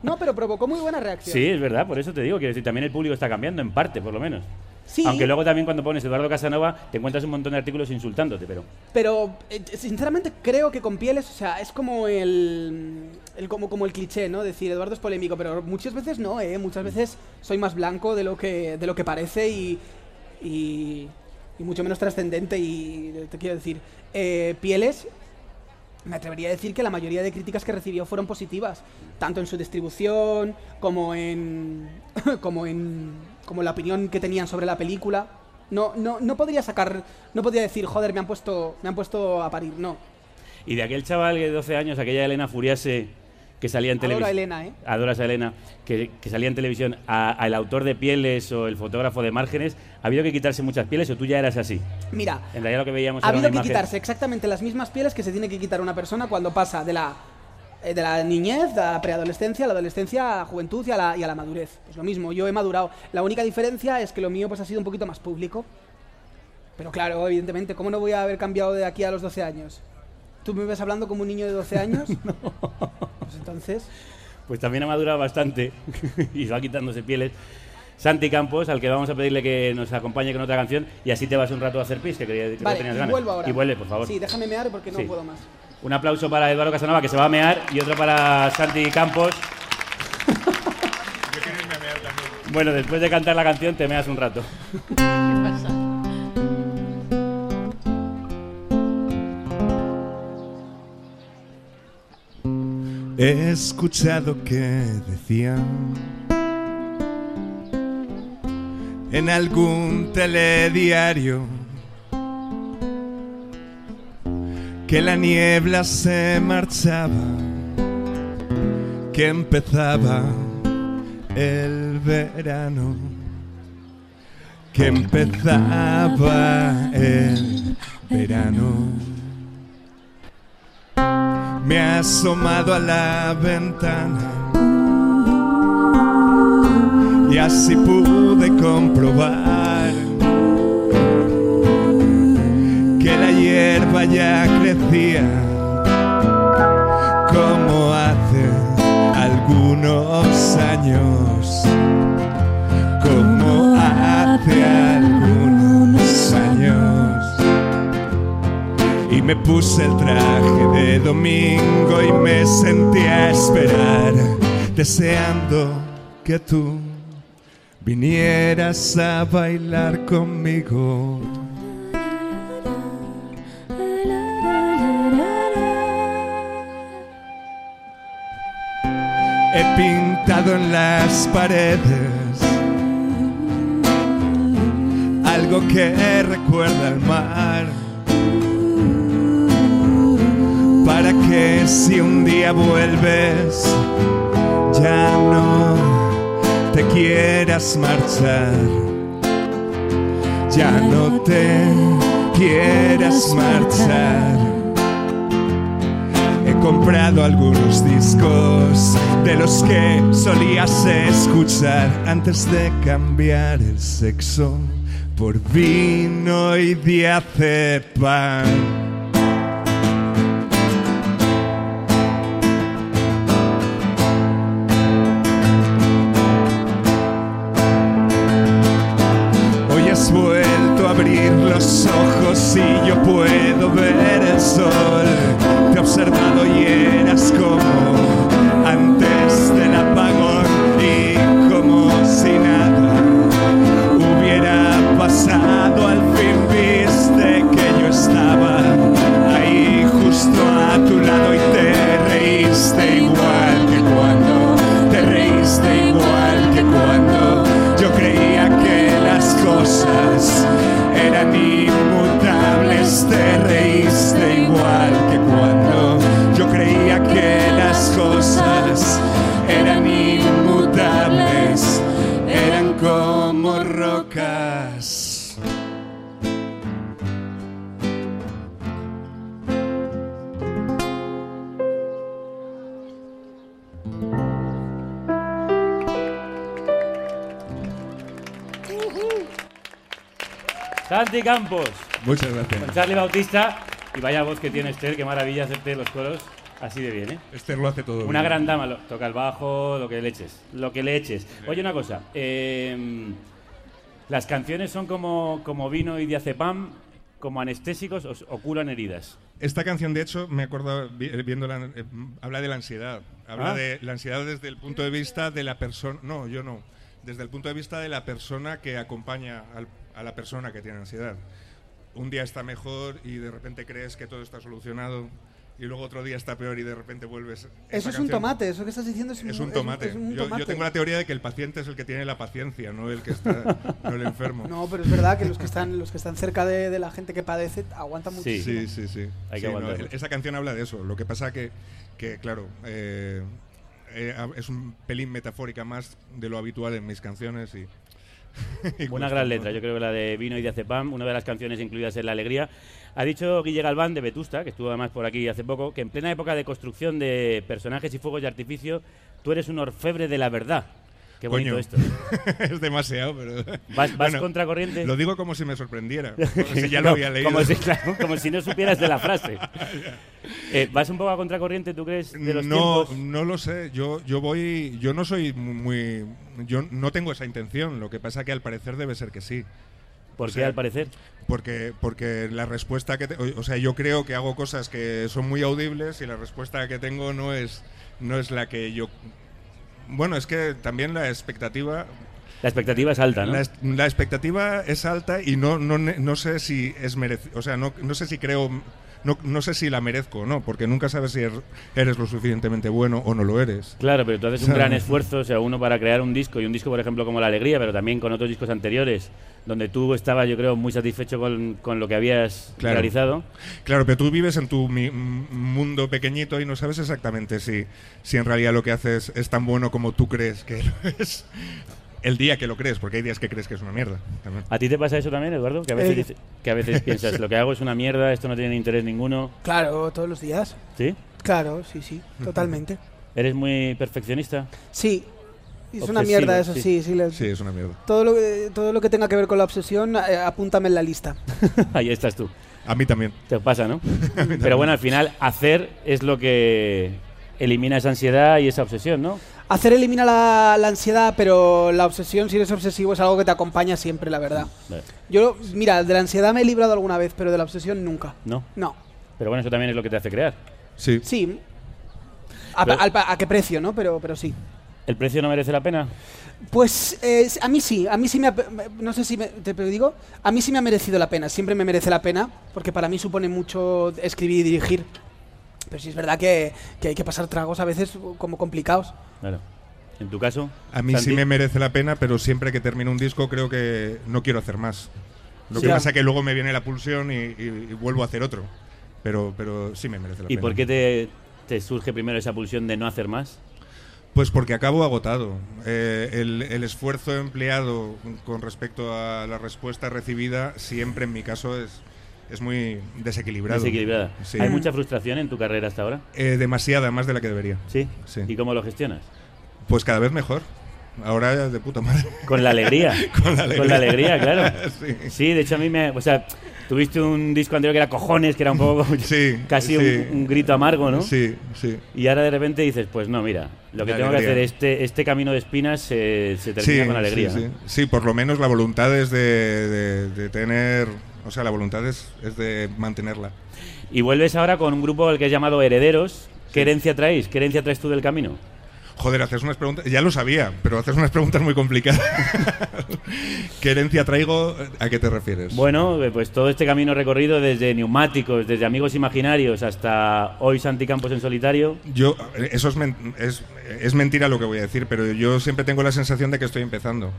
No, pero provocó muy buena reacción. Sí, es verdad, por eso te digo. Quiero decir, también el público está cambiando, en parte, por lo menos. Sí, Aunque luego también cuando pones Eduardo Casanova te encuentras un montón de artículos insultándote, pero... pero eh, sinceramente creo que con pieles, o sea, es como el, el como, como el cliché, ¿no? Decir Eduardo es polémico, pero muchas veces no, ¿eh? Muchas veces soy más blanco de lo que, de lo que parece y, y, y mucho menos trascendente y te quiero decir, eh, pieles me atrevería a decir que la mayoría de críticas que recibió fueron positivas, tanto en su distribución como en como en como la opinión que tenían sobre la película. No, no, no podría sacar, no podría decir, joder, me han puesto, me han puesto a parir, no. Y de aquel chaval de 12 años, aquella Elena Furiase que salía en Adoro televisión... a Elena, ¿eh? Adoras a Elena, que, que salía en televisión, a- al autor de Pieles o el fotógrafo de Márgenes, ¿ha habido que quitarse muchas pieles o tú ya eras así? Mira, En realidad lo que veíamos ha habido que imagen- quitarse exactamente las mismas pieles que se tiene que quitar una persona cuando pasa de la eh, de la niñez, de la preadolescencia, a la adolescencia, a la juventud y a la, y a la madurez. Pues lo mismo, yo he madurado. La única diferencia es que lo mío pues ha sido un poquito más público. Pero claro, evidentemente, ¿cómo no voy a haber cambiado de aquí a los 12 años? ¿Tú me ves hablando como un niño de 12 años? Pues entonces... Pues también ha madurado bastante y va quitándose pieles. Santi Campos, al que vamos a pedirle que nos acompañe con otra canción y así te vas un rato a hacer pis, que, que Vale, tenías y ganas. vuelvo ahora. Y vuelve, por favor. Sí, déjame mear porque no Sí. puedo más. Un aplauso para Eduardo Casanova, que se va a mear, y otro para Santi Campos. Bueno, después de cantar la canción te meas un rato. He escuchado que decían en algún telediario que la niebla se marchaba, que empezaba el verano, que empezaba el verano. Me he asomado a la ventana. Y así pude comprobar que la hierba ya crecía como hace algunos años, como hace me puse el traje de domingo y me senté a esperar, deseando que tú vinieras a bailar conmigo. He pintado en las paredes algo que recuerda al mar. Para que si un día vuelves, ya no te quieras marchar. Ya no te quieras marchar. He comprado algunos discos de los que solías escuchar antes de cambiar el sexo por vino y diazepam. Campos, Muchas gracias. con Charlie Bautista. Y vaya voz que tiene Esther, qué maravilla hacerte los coros así de bien, ¿eh? Esther lo hace todo Una bien. gran dama, lo- toca el bajo, lo que le eches. Lo que le eches. Oye, una cosa. eh, las canciones son como, como vino y diazepam, como anestésicos o, o curan heridas. Esta canción, de hecho, me acuerdo vi- viendo la- eh, habla de la ansiedad. Habla Ah. de la ansiedad desde el punto de vista de la persona. No, yo no. Desde el punto de vista de la persona que acompaña al- a la persona que tiene ansiedad. Un día está mejor y de repente crees que todo está solucionado y luego otro día está peor y de repente vuelves. Eso es un tomate, eso que estás diciendo es un, Es un tomate. es un yo, tengo la teoría de que el paciente es el que tiene la paciencia, no el que está, no el enfermo. No, pero es verdad que los que están, los que están cerca de, de la gente que padece aguantan Sí. muchísimo. Sí, sí, sí. Hay que Sí, no, esa canción habla de eso. Lo que pasa que, que claro, eh, eh, es un pelín metafórica más de lo habitual en mis canciones y... Una gran letra, yo creo que la de Vino y Diazepam, una de las canciones incluidas en La Alegría. Ha dicho Guille Galván de Vetusta, que estuvo además por aquí hace poco, que en plena época de construcción de personajes y fuegos de artificio, tú eres un orfebre de la verdad. Qué bonito Coño. esto. es demasiado, pero... ¿Vas, vas contracorriente? Lo digo como si me sorprendiera. como si ya lo No, había leído. Como si, claro, como si no supieras de la frase. Eh, ¿Vas un poco a contracorriente, tú crees, de los no, tiempos? no lo sé. Yo, yo voy. Yo no soy muy. Yo no tengo esa intención. Lo que pasa que al parecer debe ser que sí. ¿Por o qué, al parecer? Porque, porque la respuesta que... te- o sea, yo creo que hago cosas que son muy audibles y la respuesta que tengo no es, no es la que yo... Bueno, es que también la expectativa... La expectativa es alta, ¿no? La, expectativa es alta y no, no, no sé si es merecido... O sea, no, no sé si creo... No, no sé si la merezco o no, porque nunca sabes si er- eres lo suficientemente bueno o no lo eres. Claro, pero tú haces un gran esfuerzo, o sea, uno para crear un disco, y un disco, por ejemplo, como La Alegría, pero también con otros discos anteriores, donde tú estabas, yo creo, muy satisfecho con, con lo que habías Claro. realizado. Claro, pero tú vives en tu mi- mundo pequeñito y no sabes exactamente si, si en realidad lo que haces es tan bueno como tú crees que lo es. El día que lo crees, porque hay días que crees que es una mierda. también. ¿A ti te pasa eso también, Eduardo? Que a veces, Eh. que a veces piensas, lo que hago es una mierda, esto no tiene interés ninguno. Claro, todos los días. ¿Sí? Claro, sí, sí, totalmente. ¿Eres muy perfeccionista? Sí, es una Obsesivo, mierda eso, sí. sí, sí. le- Sí, es una mierda. Todo, lo, que- todo lo que tenga que ver con la obsesión, eh, apúntame en la lista. Ahí estás tú. A mí también. Te pasa, ¿no? Pero bueno, al final, hacer es lo que elimina esa ansiedad y esa obsesión, ¿no? Hacer elimina la, la ansiedad, pero la obsesión, si eres obsesivo, es algo que te acompaña siempre, la verdad. Vale. Yo, mira, de la ansiedad me he librado alguna vez, pero de la obsesión nunca. No. No. Pero bueno, eso también es lo que te hace crear. Sí. Sí. A, Pero- al- a qué precio, ¿no? Pero, pero sí. ¿El precio no merece la pena? Pues eh, a mí sí, a mí sí me ha, no sé si me, te lo digo, a mí sí me ha merecido la pena, siempre me merece la pena, porque para mí supone mucho escribir y dirigir. Pero sí es verdad que, que hay que pasar tragos a veces como complicados. Claro. ¿En tu caso? A mí Santi? sí me merece la pena, pero siempre que termino un disco creo que no quiero hacer más. Lo que Ya. pasa es que luego me viene la pulsión y, y- y vuelvo a hacer otro. Pero, pero sí me merece la ¿Y pena. por qué te, te surge primero esa pulsión de no hacer más? Pues porque acabo agotado. Eh, el, el esfuerzo empleado con respecto a la respuesta recibida siempre en mi caso es, es muy desequilibrado. Desequilibrada. Sí. ¿Hay mucha frustración en tu carrera hasta ahora? Eh, demasiada, más de la que debería. ¿Sí? Sí. ¿Y cómo lo gestionas? Pues cada vez mejor. Ahora de puta madre. Con la alegría. Con la alegría. Con la alegría, claro. Sí. Sí, de hecho a mí me... O sea, tuviste un disco anterior que era Cojones, que era un poco... Sí, casi un- sí. Un, grito amargo, ¿no? Sí, sí. Y ahora de repente dices, pues no, mira, lo que La tengo que hacer, este, este camino de espinas se, se termina Sí, con alegría. Sí, ¿no? sí. Sí, por lo menos la voluntad es de, de- de tener. O sea, la voluntad es, es de mantenerla. Y vuelves ahora con un grupo al que es llamado Herederos. ¿Qué herencia traéis? ¿Qué herencia traes tú del camino? Joder, haces unas preguntas. Ya lo sabía, pero haces unas preguntas muy complicadas. ¿Qué herencia traigo? ¿A qué te refieres? Bueno, eh, pues todo este camino recorrido desde neumáticos, desde amigos imaginarios hasta hoy Santi Campos en solitario. Yo, eh, eso es, men- es, es mentira lo que voy a decir, pero yo siempre tengo la sensación de que estoy empezando.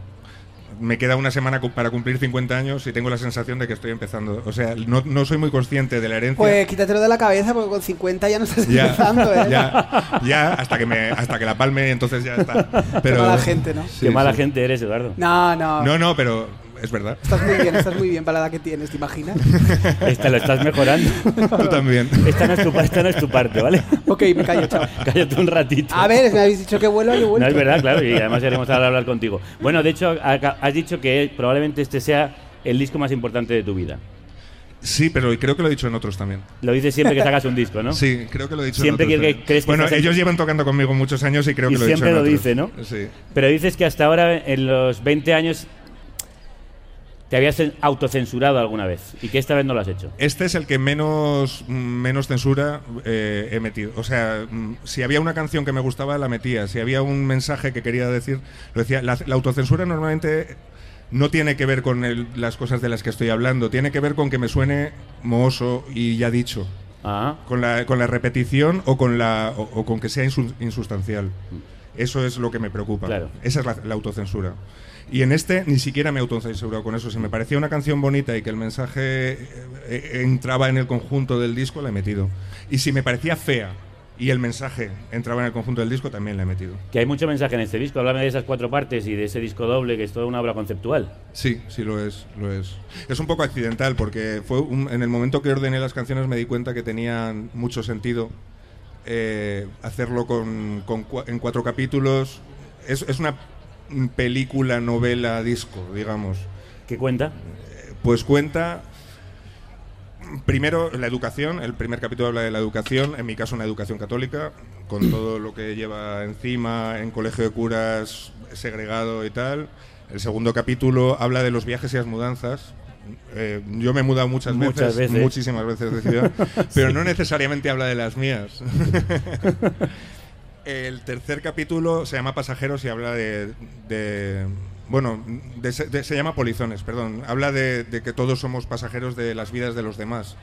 Me queda una semana para cumplir 50 años y tengo la sensación de que estoy empezando. O sea, no, no soy muy consciente de la herencia. Pues quítatelo de la cabeza porque con 50 ya no estás ya, empezando, ¿eh? ya, ya, hasta que me, hasta que la palme, entonces ya está. Pero, mala gente, ¿no? Sí, Qué mala sí. gente eres, Eduardo. No, no, No, no, pero es verdad. Estás muy bien, estás muy bien para la edad que tienes, ¿te imaginas? Esta lo estás mejorando. Tú también. Esta no es tu, esta no es tu parte, ¿vale? ok, me callo, chao. Cállate un ratito. A ver, me habéis dicho que vuelo, yo vuelvo. No, es verdad, claro, y además haremos ahora hablar contigo. Bueno, de hecho, ha- has dicho que probablemente este sea el disco más importante de tu vida. Sí, pero creo que lo he dicho en otros también. Lo dices siempre que sacas un disco, ¿no? Sí, creo que lo he dicho Siempre en otros que- crees que Bueno, en- ellos llevan tocando conmigo muchos años y creo Y que lo he dicho siempre en lo dice, ¿no? Sí. Pero dices que hasta ahora, en los 20 años, te habías cen- autocensurado alguna vez y que esta vez no lo has hecho. Este es el que menos, mm, menos censura eh, he metido. O sea, mm, si había una canción que me gustaba, la metía. Si había un mensaje que quería decir, lo decía. La, la autocensura normalmente no tiene que ver con el- las cosas de las que estoy hablando. Tiene que ver con que me suene mohoso y ya dicho. Ah, Con la, con la repetición o con, la, o, o con que sea insu- insustancial. Eso es lo que me preocupa. Claro. Esa es la, la autocensura. Y en este ni siquiera me he autocensurado con eso. Si me parecía una canción bonita y que el mensaje eh, entraba en el conjunto del disco, la he metido. Y si me parecía fea y el mensaje entraba en el conjunto del disco, también la he metido. que hay mucho mensaje en este disco. Háblame de esas cuatro partes y de ese disco doble, que es toda una obra conceptual. Sí, sí lo es, lo es. Es un poco accidental porque fue un- en el momento que ordené las canciones me di cuenta que tenían mucho sentido eh, hacerlo con, con en cuatro capítulos. Es, es una película, novela, disco, digamos. ¿Qué cuenta? Pues cuenta primero la educación, el primer capítulo habla de la educación, en mi caso una educación católica, con todo lo que lleva encima, en colegio de curas, segregado y tal. El segundo capítulo habla de los viajes y las mudanzas. Eh, yo me he mudado muchas, Muchas veces, veces. muchísimas veces de ciudad, pero no necesariamente habla de las mías. El tercer capítulo se llama Pasajeros y habla de. de- bueno, de- de- se llama Polizones, perdón. Habla de, que todos somos pasajeros de las vidas de los demás.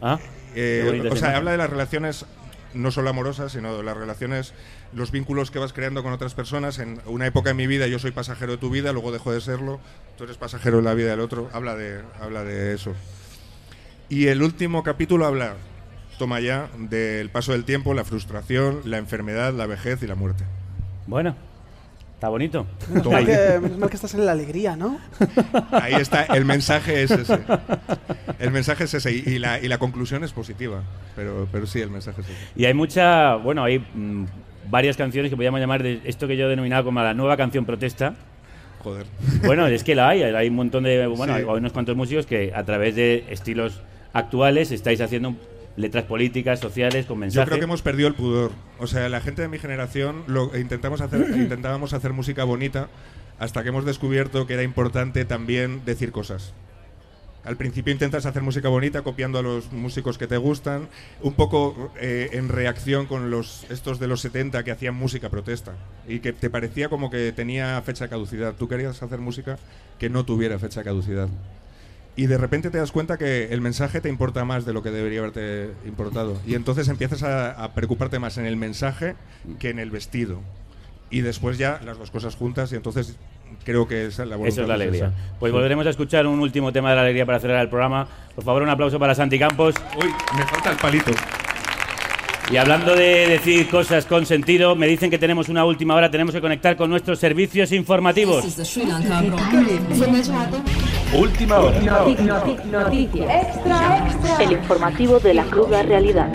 Ah, Eh, o sea, habla de las relaciones no solo amorosas, sino de las relaciones, los vínculos que vas creando con otras personas. En una época de mi vida yo soy pasajero de tu vida, luego dejo de serlo, tú eres pasajero de la vida del otro. Habla de, habla de eso. Y el último capítulo habla, toma ya, del paso del tiempo, la frustración, la enfermedad, la vejez y la muerte. bueno, está bonito. Menos mal, que, menos mal que estás en la alegría, ¿no? Ahí está, el mensaje es ese. El mensaje es ese y, y la, y la conclusión es positiva, pero, pero sí, el mensaje es ese. Y hay mucha, bueno, hay mm, varias canciones que podríamos llamar de esto que yo he denominado como la nueva canción protesta. Joder. Bueno, es que la hay, hay un montón de, bueno, Sí. hay unos cuantos músicos que a través de estilos actuales estáis haciendo letras políticas, sociales, con Yo mensaje. creo que hemos perdido el pudor. O sea, la gente de mi generación lo intentamos hacer, intentábamos hacer música bonita hasta que hemos descubierto que era importante también decir cosas. Al principio intentas hacer música bonita copiando a los músicos que te gustan, un poco eh, en reacción con los estos de los 70 que hacían música protesta y que te parecía como que tenía fecha de caducidad. Tú querías hacer música que no tuviera fecha de caducidad. Y de repente te das cuenta que el mensaje te importa más de lo que debería haberte importado. Y entonces empiezas a, a preocuparte más en el mensaje que en el vestido. Y después ya las dos cosas juntas y entonces creo que esa es la voluntad. Eso es la es alegría. esa. Pues Sí. volveremos a escuchar un último tema de la alegría para cerrar el programa. Por favor, un aplauso para Santi Campos. Uy, me falta el palito. Y hablando de decir cosas con sentido, me dicen que tenemos una última hora, tenemos que conectar con nuestros servicios informativos. Última hora. El informativo de la cruda realidad.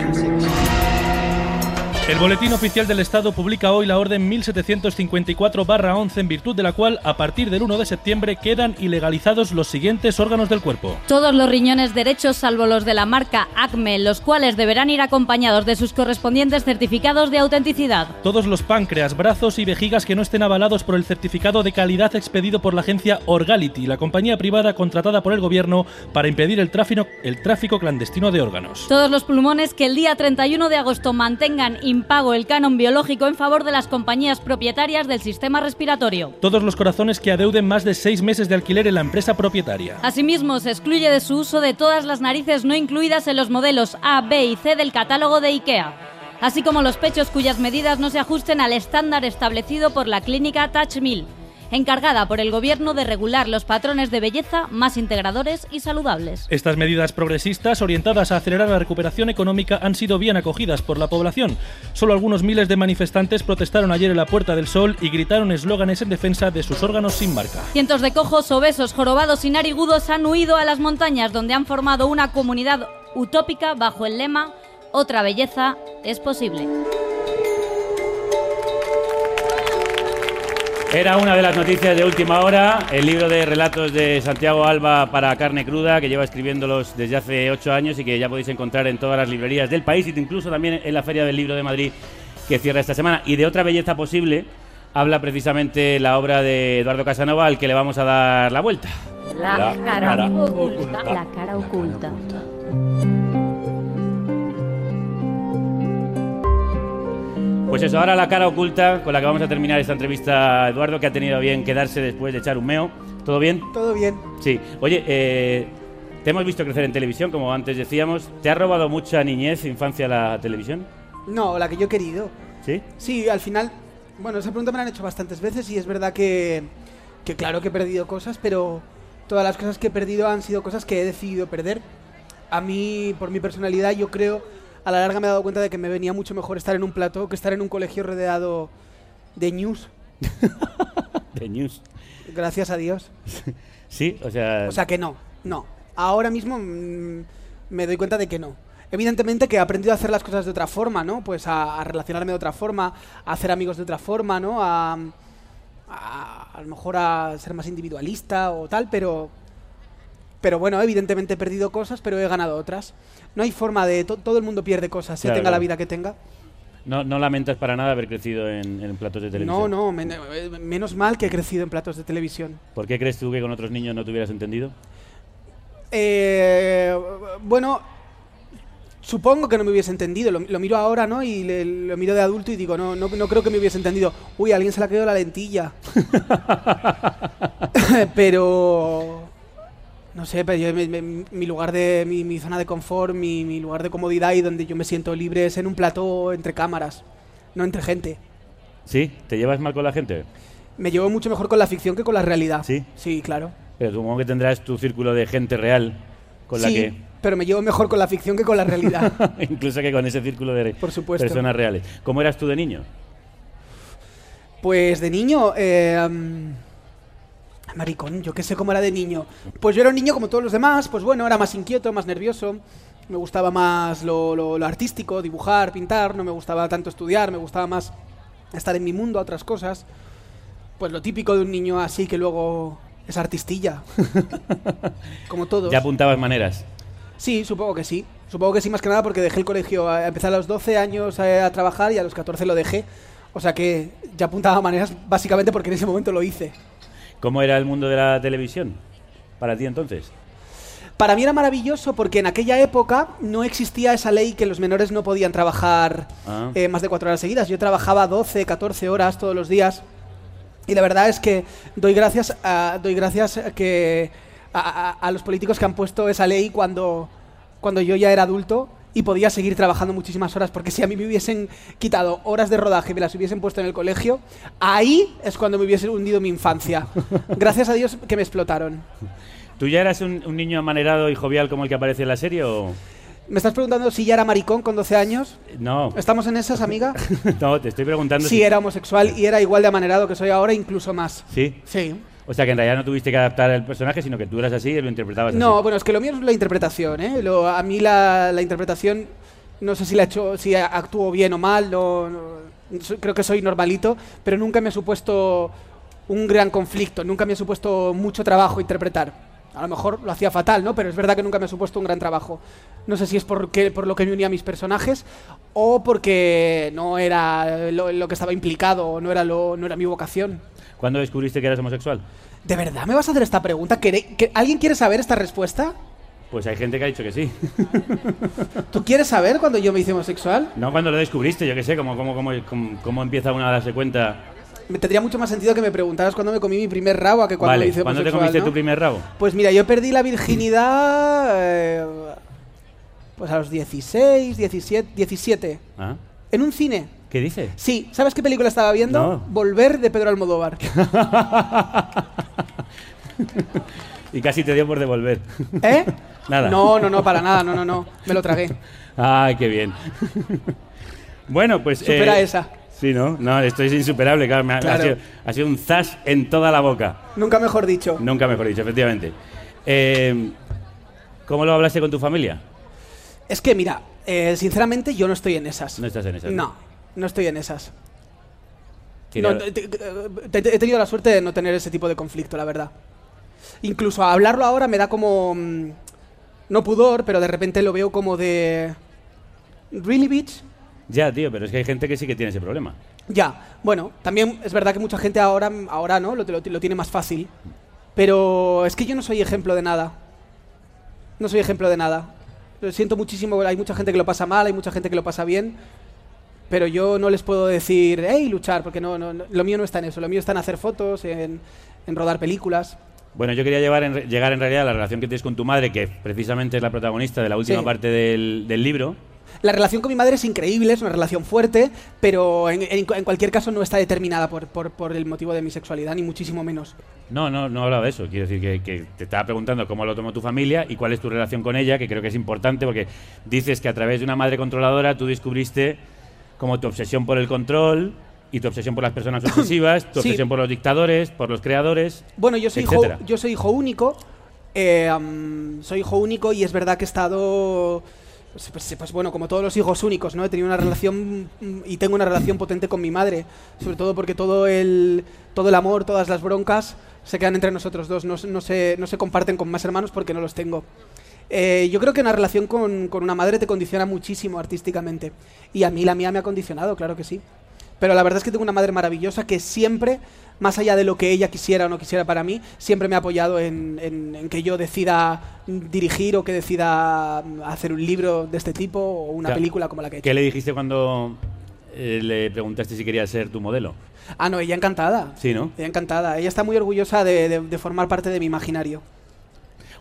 El Boletín Oficial del Estado publica hoy la Orden 1754-11 en virtud de la cual, a partir del 1 de septiembre, quedan ilegalizados los siguientes órganos del cuerpo. Todos los riñones derechos, salvo los de la marca ACME, los cuales deberán ir acompañados de sus correspondientes certificados de autenticidad. Todos los páncreas, brazos y vejigas que no estén avalados por el certificado de calidad expedido por la agencia Orgality, la compañía privada contratada por el gobierno para impedir el tráfico, el tráfico clandestino de órganos. Todos los pulmones que el día 31 de agosto mantengan impago el canon biológico en favor de las compañías propietarias del sistema respiratorio. Todos los corazones que adeuden más de seis meses de alquiler en la empresa propietaria. Asimismo, se excluye de su uso de todas las narices no incluidas en los modelos A, B y C del catálogo de IKEA, así como los pechos cuyas medidas no se ajusten al estándar establecido por la clínica Touch Mill, encargada por el gobierno de regular los patrones de belleza más integradores y saludables. Estas medidas progresistas orientadas a acelerar la recuperación económica han sido bien acogidas por la población. Solo algunos miles de manifestantes protestaron ayer en la Puerta del Sol y gritaron eslóganes en defensa de sus órganos sin marca. Cientos de cojos, obesos, jorobados y narigudos han huido a las montañas donde han formado una comunidad utópica bajo el lema Otra belleza es posible. Era una de las noticias de última hora, el libro de relatos de Santiago Alba para carne cruda, que lleva escribiéndolos desde hace ocho años y que ya podéis encontrar en todas las librerías del país y incluso también en la Feria del Libro de Madrid que cierra esta semana. Y de otra belleza posible habla precisamente la obra de Eduardo Casanova, al que le vamos a dar la vuelta. La, cara oculta. La cara oculta. Pues eso, ahora la cara oculta con la que vamos a terminar esta entrevista, Eduardo, que ha tenido bien quedarse después de echar un meo. ¿Todo bien? Todo bien. Sí. Oye, eh, te hemos visto crecer en televisión, como antes decíamos. ¿Te ha robado mucha niñez, infancia la televisión? No, la que yo he querido. ¿Sí? Sí, al final, bueno, esa pregunta me la han hecho bastantes veces y es verdad que, que claro que he perdido cosas, pero todas las cosas que he perdido han sido cosas que he decidido perder. A mí, por mi personalidad, yo creo, a la larga me he dado cuenta de que me venía mucho mejor estar en un plató que estar en un colegio rodeado de news. De News. Gracias a Dios. Sí, o sea... O sea que no, no. Ahora mismo mm, me doy cuenta de que no. Evidentemente que he aprendido a hacer las cosas de otra forma, ¿no? Pues a, a relacionarme de otra forma, a hacer amigos de otra forma, ¿no? A, a, a lo mejor a ser más individualista o tal, pero... Pero bueno, evidentemente he perdido cosas, pero he ganado otras. No hay forma de... to- todo el mundo pierde cosas, Claro, tenga la claro. vida que tenga. no, no lamentas para nada haber crecido en, en platos de televisión. No, no, men- eh, menos mal que he crecido en platos de televisión. ¿Por qué crees tú que con otros niños no te hubieras entendido? Eh, bueno, supongo que no me hubiese entendido. Lo, lo miro ahora, ¿no? Y le- lo miro de adulto y digo, no, no, no creo que me hubiese entendido. Uy, a alguien se le ha caído la lentilla. pero... No sé, pero yo, me- me- mi lugar de... Mi, mi zona de confort, mi, mi lugar de comodidad y donde yo me siento libre es en un plató entre cámaras, no entre gente. ¿Sí? ¿Te llevas mal con la gente? Me llevo mucho mejor con la ficción que con la realidad. ¿Sí? Sí, claro. Pero supongo que tendrás tu círculo de gente real con la sí, que... pero me llevo mejor con la ficción que con la realidad. Incluso que con ese círculo de Por supuesto. personas reales. ¿Cómo eras tú de niño? Pues de niño, eh, maricón, yo qué sé cómo era de niño. Pues yo era un niño como todos los demás, pues bueno, era más inquieto, más nervioso. Me gustaba más lo, lo- lo artístico, dibujar, pintar, no me gustaba tanto estudiar, me gustaba más estar en mi mundo, otras cosas. Pues lo típico de un niño así que luego es artistilla. como todos. Ya apuntabas maneras. Sí, supongo que sí. Supongo que sí, más que nada porque dejé el colegio. a- Empecé a los 12 años eh, a, trabajar y a los 14 lo dejé. O sea que ya apuntaba maneras básicamente porque en ese momento lo hice. ¿Cómo era el mundo de la televisión para ti entonces? Para mí era maravilloso porque en aquella época no existía esa ley que los menores no podían trabajar Ah. eh, más de cuatro horas seguidas. Yo trabajaba 12, 14 horas todos los días. Y la verdad es que doy gracias a, doy gracias a que a, a- a los políticos que han puesto esa ley cuando, cuando yo ya era adulto y podía seguir trabajando muchísimas horas, porque si a mí me hubiesen quitado horas de rodaje y me las hubiesen puesto en el colegio, ahí es cuando me hubiese hundido mi infancia. Gracias a Dios que me explotaron. ¿Tú ya eras un, un niño amanerado y jovial como el que aparece en la serie o...? ¿Me estás preguntando si ya era maricón con 12 años? No, ¿Estamos en esas, amiga? no, te estoy preguntando Sí, si... era homosexual y era igual de amanerado que soy ahora, incluso más. Sí. Sí. O sea que en realidad no tuviste que adaptar el personaje, sino que tú eras así y lo interpretabas No, así. bueno, es que lo mío es la interpretación, ¿eh? Lo- a mí la, la interpretación, no sé si la he hecho, si actúo bien o mal, no- no- creo que soy normalito, pero nunca me ha supuesto un gran conflicto, nunca me ha supuesto mucho trabajo interpretar. A lo mejor lo hacía fatal, ¿no? Pero es verdad que nunca me ha supuesto un gran trabajo. No sé si es porque, por lo que me unía a mis personajes o porque no era lo, lo que estaba implicado o no era, lo, no era mi vocación. ¿Cuándo descubriste que eras homosexual? ¿De verdad me vas a hacer esta pregunta? ¿Quere- que- ¿Alguien quiere saber esta respuesta? Pues hay gente que ha dicho que sí. ¿Tú quieres saber cuando yo me hice homosexual? No cuando lo descubriste, yo qué sé, cómo, cómo, cómo, cómo, cómo empieza uno a darse cuenta. Me tendría mucho más sentido que me preguntaras cuándo me comí mi primer rabo a que cuando me vale, hice ¿cuándo te homosexual, comiste ¿no? tu primer rabo? Pues mira, yo perdí la virginidad eh, pues a los 16, 17, 17. ¿Ah? En un cine. ¿Qué dices? Sí, ¿sabes qué película estaba viendo? No. Volver de Pedro Almodóvar. Y casi te dio por devolver. ¿Eh? Nada. No, no, no, para nada, no, no, no. Me lo tragué. Ay, qué bien. bueno, pues... Supera eh, esa. Sí, ¿no? No, esto es insuperable, claro. me ha, Claro. ha sido, ha sido un zas en toda la boca. Nunca mejor dicho. Nunca mejor dicho, efectivamente. Eh, ¿Cómo lo hablaste con tu familia? Es que mira, eh, sinceramente yo no estoy en esas. No estás en esas. No, no estoy en esas. Quería- No, te- te- te- he tenido la suerte de no tener ese tipo de conflicto, la verdad. Incluso a hablarlo ahora me da como... mm, No pudor, pero de repente lo veo como de... ¿Really, bitch? Ya, tío, pero es que hay gente que sí que tiene ese problema. Ya, bueno, también es verdad que mucha gente ahora, ahora ¿no? Lo, lo- lo tiene más fácil. Pero es que yo no soy ejemplo de nada. No soy ejemplo de nada. Lo siento muchísimo, hay mucha gente que lo pasa mal, hay mucha gente que lo pasa bien. Pero yo no les puedo decir, hey, luchar, porque no, no, no- lo mío no está en eso. Lo mío está en hacer fotos, en, en rodar películas. Bueno, yo quería llevar en llegar en realidad a la relación que tienes con tu madre, que precisamente es la protagonista de la última Sí. parte del, del libro. La relación con mi madre es increíble, es una relación fuerte, pero en, en- en cualquier caso no está determinada por, por- por el motivo de mi sexualidad, ni muchísimo menos. No, no, no hablaba de eso. Quiero decir que, que te estaba preguntando cómo lo tomó tu familia y cuál es tu relación con ella, que creo que es importante porque dices que a través de una madre controladora tú descubriste como tu obsesión por el control y tu obsesión por las personas obsesivas, tu Sí. obsesión por los dictadores, por los creadores. Bueno, yo soy, hijo, yo soy hijo único. eh, soy hijo único y es verdad que he estado. Pues, pues- bueno, como todos los hijos únicos, ¿no? He tenido una relación mm, y tengo una relación potente con mi madre. Sobre todo porque todo el, todo el amor, todas las broncas se quedan entre nosotros dos. No, no, se, no se comparten con más hermanos porque no los tengo. Eh, yo creo que una relación con, con una madre te condiciona muchísimo artísticamente. Y a mí la mía me ha condicionado, claro que sí. Pero la verdad es que tengo una madre maravillosa que siempre, más allá de lo que ella quisiera o no quisiera para mí, siempre me ha apoyado en, en- en que yo decida dirigir o que decida mm, hacer un libro de este tipo o una película como la que he hecho. ¿Qué le dijiste cuando eh, le preguntaste si quería ser tu modelo? Ah, no, ella encantada. Sí, ¿no? Ella encantada. Ella está muy orgullosa de, de- de formar parte de mi imaginario.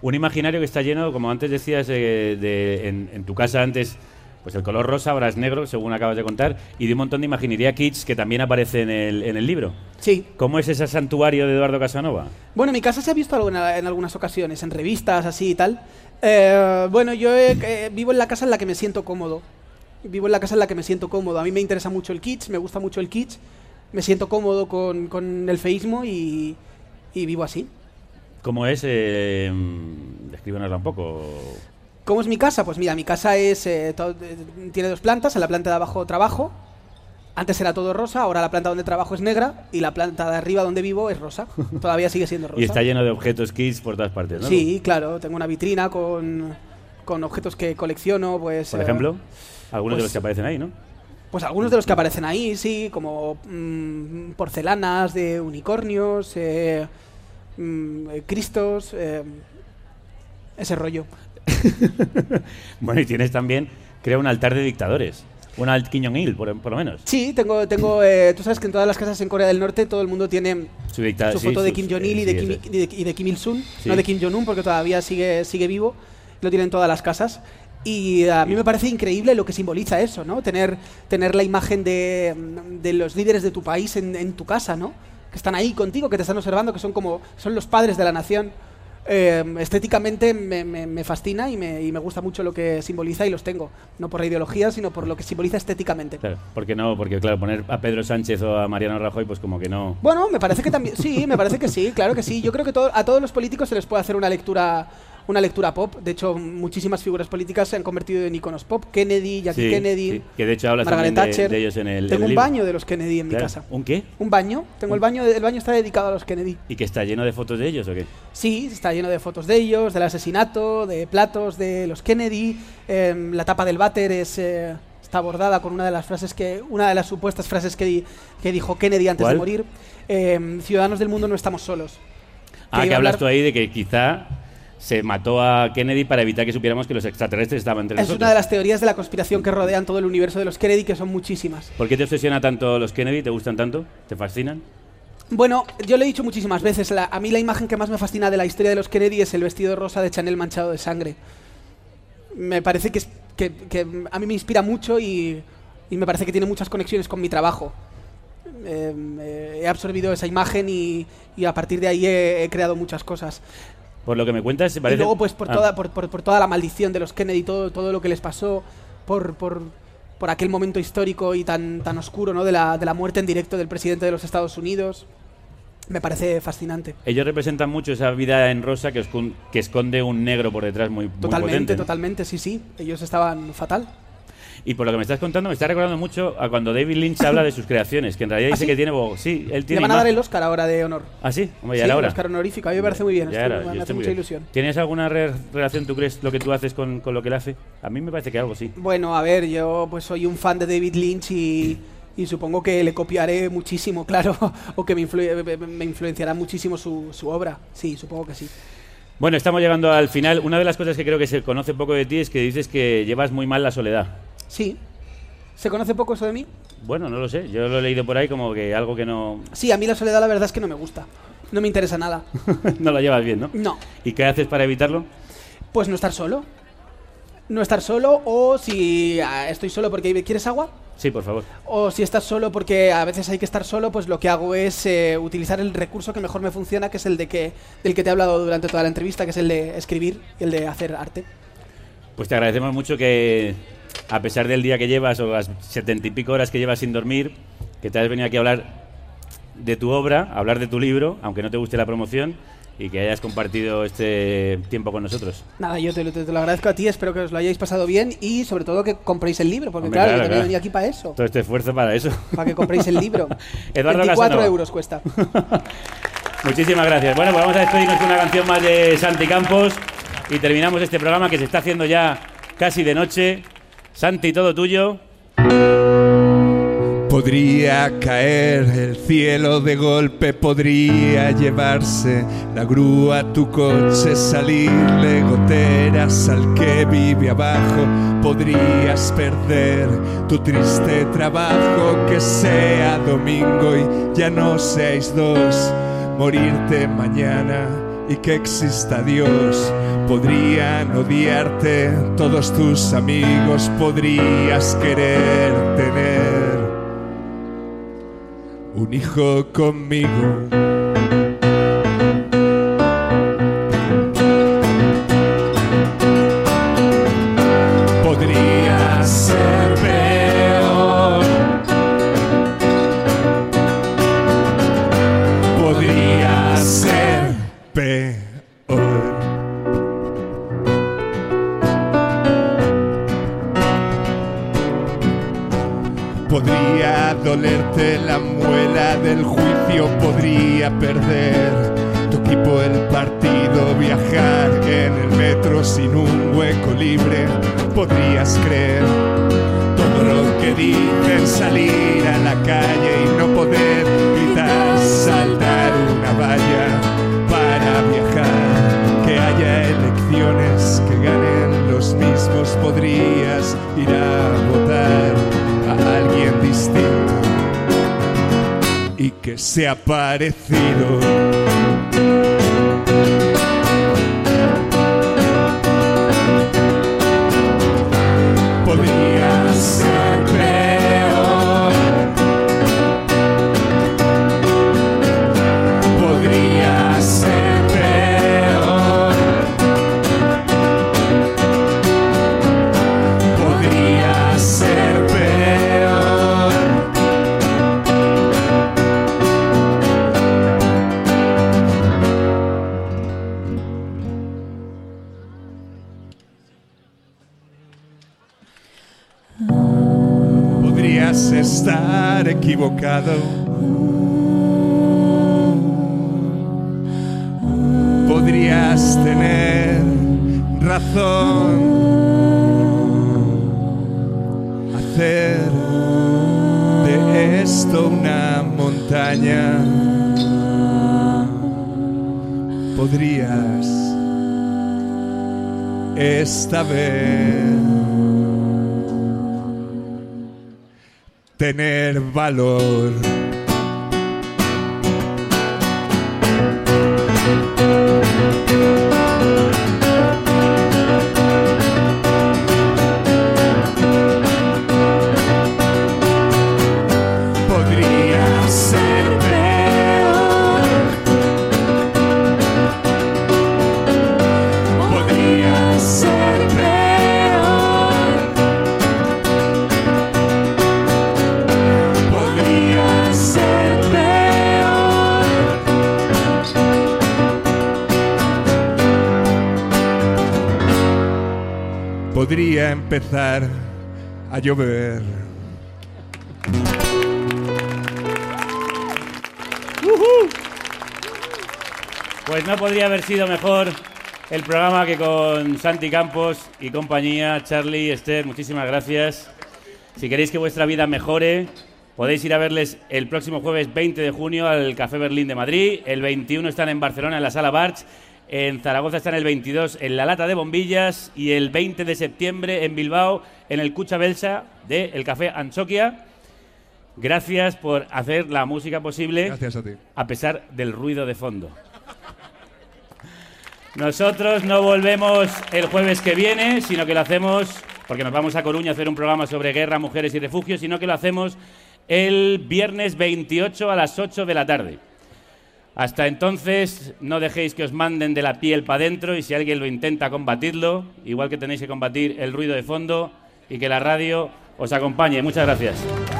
Un imaginario que está lleno, como antes decías, eh, de, en, en tu casa antes, pues el color rosa, ahora es negro, según acabas de contar, y de un montón de imaginería kids que también aparece en el, en el libro. Sí. ¿Cómo es ese santuario de Eduardo Casanova? Bueno, en mi casa se ha visto alguna- en algunas ocasiones, en revistas así y tal. Eh, bueno, yo eh, vivo en la casa en la que me siento cómodo. Vivo en la casa en la que me siento cómodo. A mí me interesa mucho el kitsch, me gusta mucho el kitsch. Me siento cómodo con, con el feísmo y, y vivo así. ¿Cómo es? Eh, descríbenosla un poco. ¿Cómo es mi casa? Pues mira, mi casa es eh, eh, tiene dos plantas. En la planta de abajo trabajo. Antes era todo rosa, ahora la planta donde trabajo es negra y la planta de arriba donde vivo es rosa. Todavía sigue siendo rosa. Y está lleno de objetos kids por todas partes, ¿no? Sí, claro, tengo una vitrina con, con objetos que colecciono, pues... Por eh, ejemplo, algunos de pues- los que aparecen ahí, ¿no? Pues algunos de los que aparecen ahí, sí, como mm, porcelanas de unicornios, eh, mm, eh, cristos, eh, ese rollo. Bueno, y tienes también, creo, un altar de dictadores. Un Jong-il, por, por lo menos. Sí, tengo, tengo eh, tú sabes que en todas las casas en Corea del Norte todo el mundo tiene Su, dicta- su sí, foto de sus- Kim Jong-il y, eh, de sí, y de- y de Kim Il-sung, Sí. no de Kim Jong-un porque todavía sigue, sigue vivo, lo tienen en todas las casas. Y a mí me parece increíble lo que simboliza eso, ¿no? Tener, tener la imagen de, de los líderes de tu país en, en tu casa, ¿no? Que están ahí contigo, que te están observando, que son como son los padres de la nación. Eh, estéticamente me, me- me fascina y me, y me gusta mucho lo que simboliza y los tengo. No por la ideología, sino por lo que simboliza estéticamente. Claro, porque no, porque claro, poner a Pedro Sánchez o a Mariano Rajoy, pues como que no. Bueno, me parece que también. Sí, me parece que sí, claro que sí. Yo creo que todo- a todos los políticos se les puede hacer una lectura. Una lectura pop. De hecho, muchísimas figuras políticas se han convertido en iconos pop. Kennedy, Jackie Sí, Kennedy, sí, que de hecho hablas Margaret también Thatcher. de ellos en el. en Tengo el un libro. baño de los Kennedy en mi casa. ¿Un qué? Un baño. Tengo el baño. El baño está dedicado a los Kennedy. ¿Y que está lleno de fotos de ellos o qué? Sí, está lleno de fotos de ellos, del asesinato, de platos de los Kennedy. em, la tapa del váter es eh, está bordada con una de las frases que una de las supuestas frases que, di- que dijo Kennedy antes ¿Cuál? de morir. Em, Ciudadanos del mundo no estamos solos. Ah, que hablas hablar- tú ahí de que quizá se mató a Kennedy para evitar que supiéramos que los extraterrestres estaban entre Es nosotros. una de las teorías de la conspiración que rodean todo el universo de los Kennedy, que son muchísimas. ¿Por qué te obsesiona tanto los Kennedy? ¿Te gustan tanto? ¿Te fascinan? Bueno, yo lo he dicho muchísimas veces, la- a mí la imagen que más me fascina de la historia de los Kennedy es el vestido rosa de Chanel manchado de sangre. Me parece que, es, que, que a mí me inspira mucho y, y me parece que tiene muchas conexiones con mi trabajo. Eh, eh, he absorbido esa imagen y, y a partir de ahí he, he creado muchas cosas. Por lo que me cuentas, parece... Y luego, pues, por, Ah, toda, por, por- por toda la maldición de los Kennedy, todo, todo lo que les pasó, por, por, por aquel momento histórico y tan, tan oscuro, ¿no? De la, de la muerte en directo del presidente de los Estados Unidos. Me parece fascinante. Ellos representan mucho esa vida en rosa que, que esconde un negro por detrás muy, muy Totalmente, totalmente, sí, sí. Ellos estaban fatal. Y por lo que me estás contando, me está recordando mucho a cuando David Lynch habla de sus creaciones, que en realidad ¿Ah, dice sí? que tiene... bo- Sí, él Le tiene... van a dar el Oscar ahora de honor. ¿Ah, sí? Hombre, ya Sí, era el. Oscar honorífico. A mí me parece muy bien. Ya estoy- era, me hace mucha bien. ilusión. ¿Tienes alguna re- relación, tú crees, lo que tú haces con, con lo que él hace? A mí me parece que algo sí. Bueno, a ver, yo pues soy un fan de David Lynch y, y supongo que le copiaré muchísimo, claro, o que me, influ- me influenciará muchísimo su, su obra. Sí, supongo que sí. Bueno, estamos llegando al final. Una de las cosas que creo que se conoce poco de ti es que dices que llevas muy mal la soledad. Sí. ¿Se conoce poco eso de mí? Bueno, no lo sé. Yo lo he leído por ahí como que algo que no, Sí, a mí la soledad la verdad es que no me gusta. No me interesa nada. no lo llevas bien, ¿no? No. ¿Y qué haces para evitarlo? Pues no estar solo. No estar solo o si ah, estoy solo porque quieres agua. Sí, por favor. O si estás solo porque a veces hay que estar solo, pues lo que hago es eh, utilizar el recurso que mejor me funciona, que es el de que, del que te he hablado durante toda la entrevista, que es el de escribir y el de hacer arte. Pues te agradecemos mucho que, a pesar del día que llevas o las setenta y pico horas que llevas sin dormir, que te has venido aquí a hablar de tu obra, a hablar de tu libro, aunque no te guste la promoción, y que hayas compartido este tiempo con nosotros. Nada, yo te, lo- te- te lo agradezco a ti, espero que os lo hayáis pasado bien y sobre todo que compréis el libro, porque Hombre, claro, claro, yo también claro. aquí para eso, Todo este esfuerzo para eso. para que compréis el libro. Eduardo 24 Casanova. euros cuesta. Muchísimas gracias. Bueno, pues vamos a despedirnos con una canción más de Santi Campos y terminamos este programa que se está haciendo ya casi de noche. Santi, todo tuyo. Podría caer el cielo de golpe, podría llevarse la grúa tu coche, salirle goteras al que vive abajo. Podrías perder tu triste trabajo, que sea domingo y ya no seáis dos. Morirte mañana y que exista Dios. Podrían odiarte todos tus amigos, podrías querer tener un hijo conmigo. Esta vez tener valor. Empezar a llover. Pues no podría haber sido mejor el programa que con Santi Campos y compañía. Charlie, Esther, muchísimas gracias. Si queréis que vuestra vida mejore, podéis ir a verles el próximo jueves 20 de junio al Café Berlín de Madrid. El 21 están en Barcelona en la Sala Barch. En Zaragoza están el 22 en la Lata de Bombillas. Y el 20 de septiembre en Bilbao en el Cucha Belsa de el Café Anchoquia. Gracias por hacer la música posible. Gracias a ti. A pesar del ruido de fondo. Nosotros no volvemos el jueves que viene, sino que lo hacemos, porque nos vamos a Coruña a hacer un programa sobre guerra, mujeres y refugio, sino que lo hacemos el viernes 28 a las 8 de la tarde. Hasta entonces, no dejéis que os manden de la piel para adentro y si alguien lo intenta, combatirlo, igual que tenéis que combatir el ruido de fondo y que la radio os acompañe. Muchas gracias.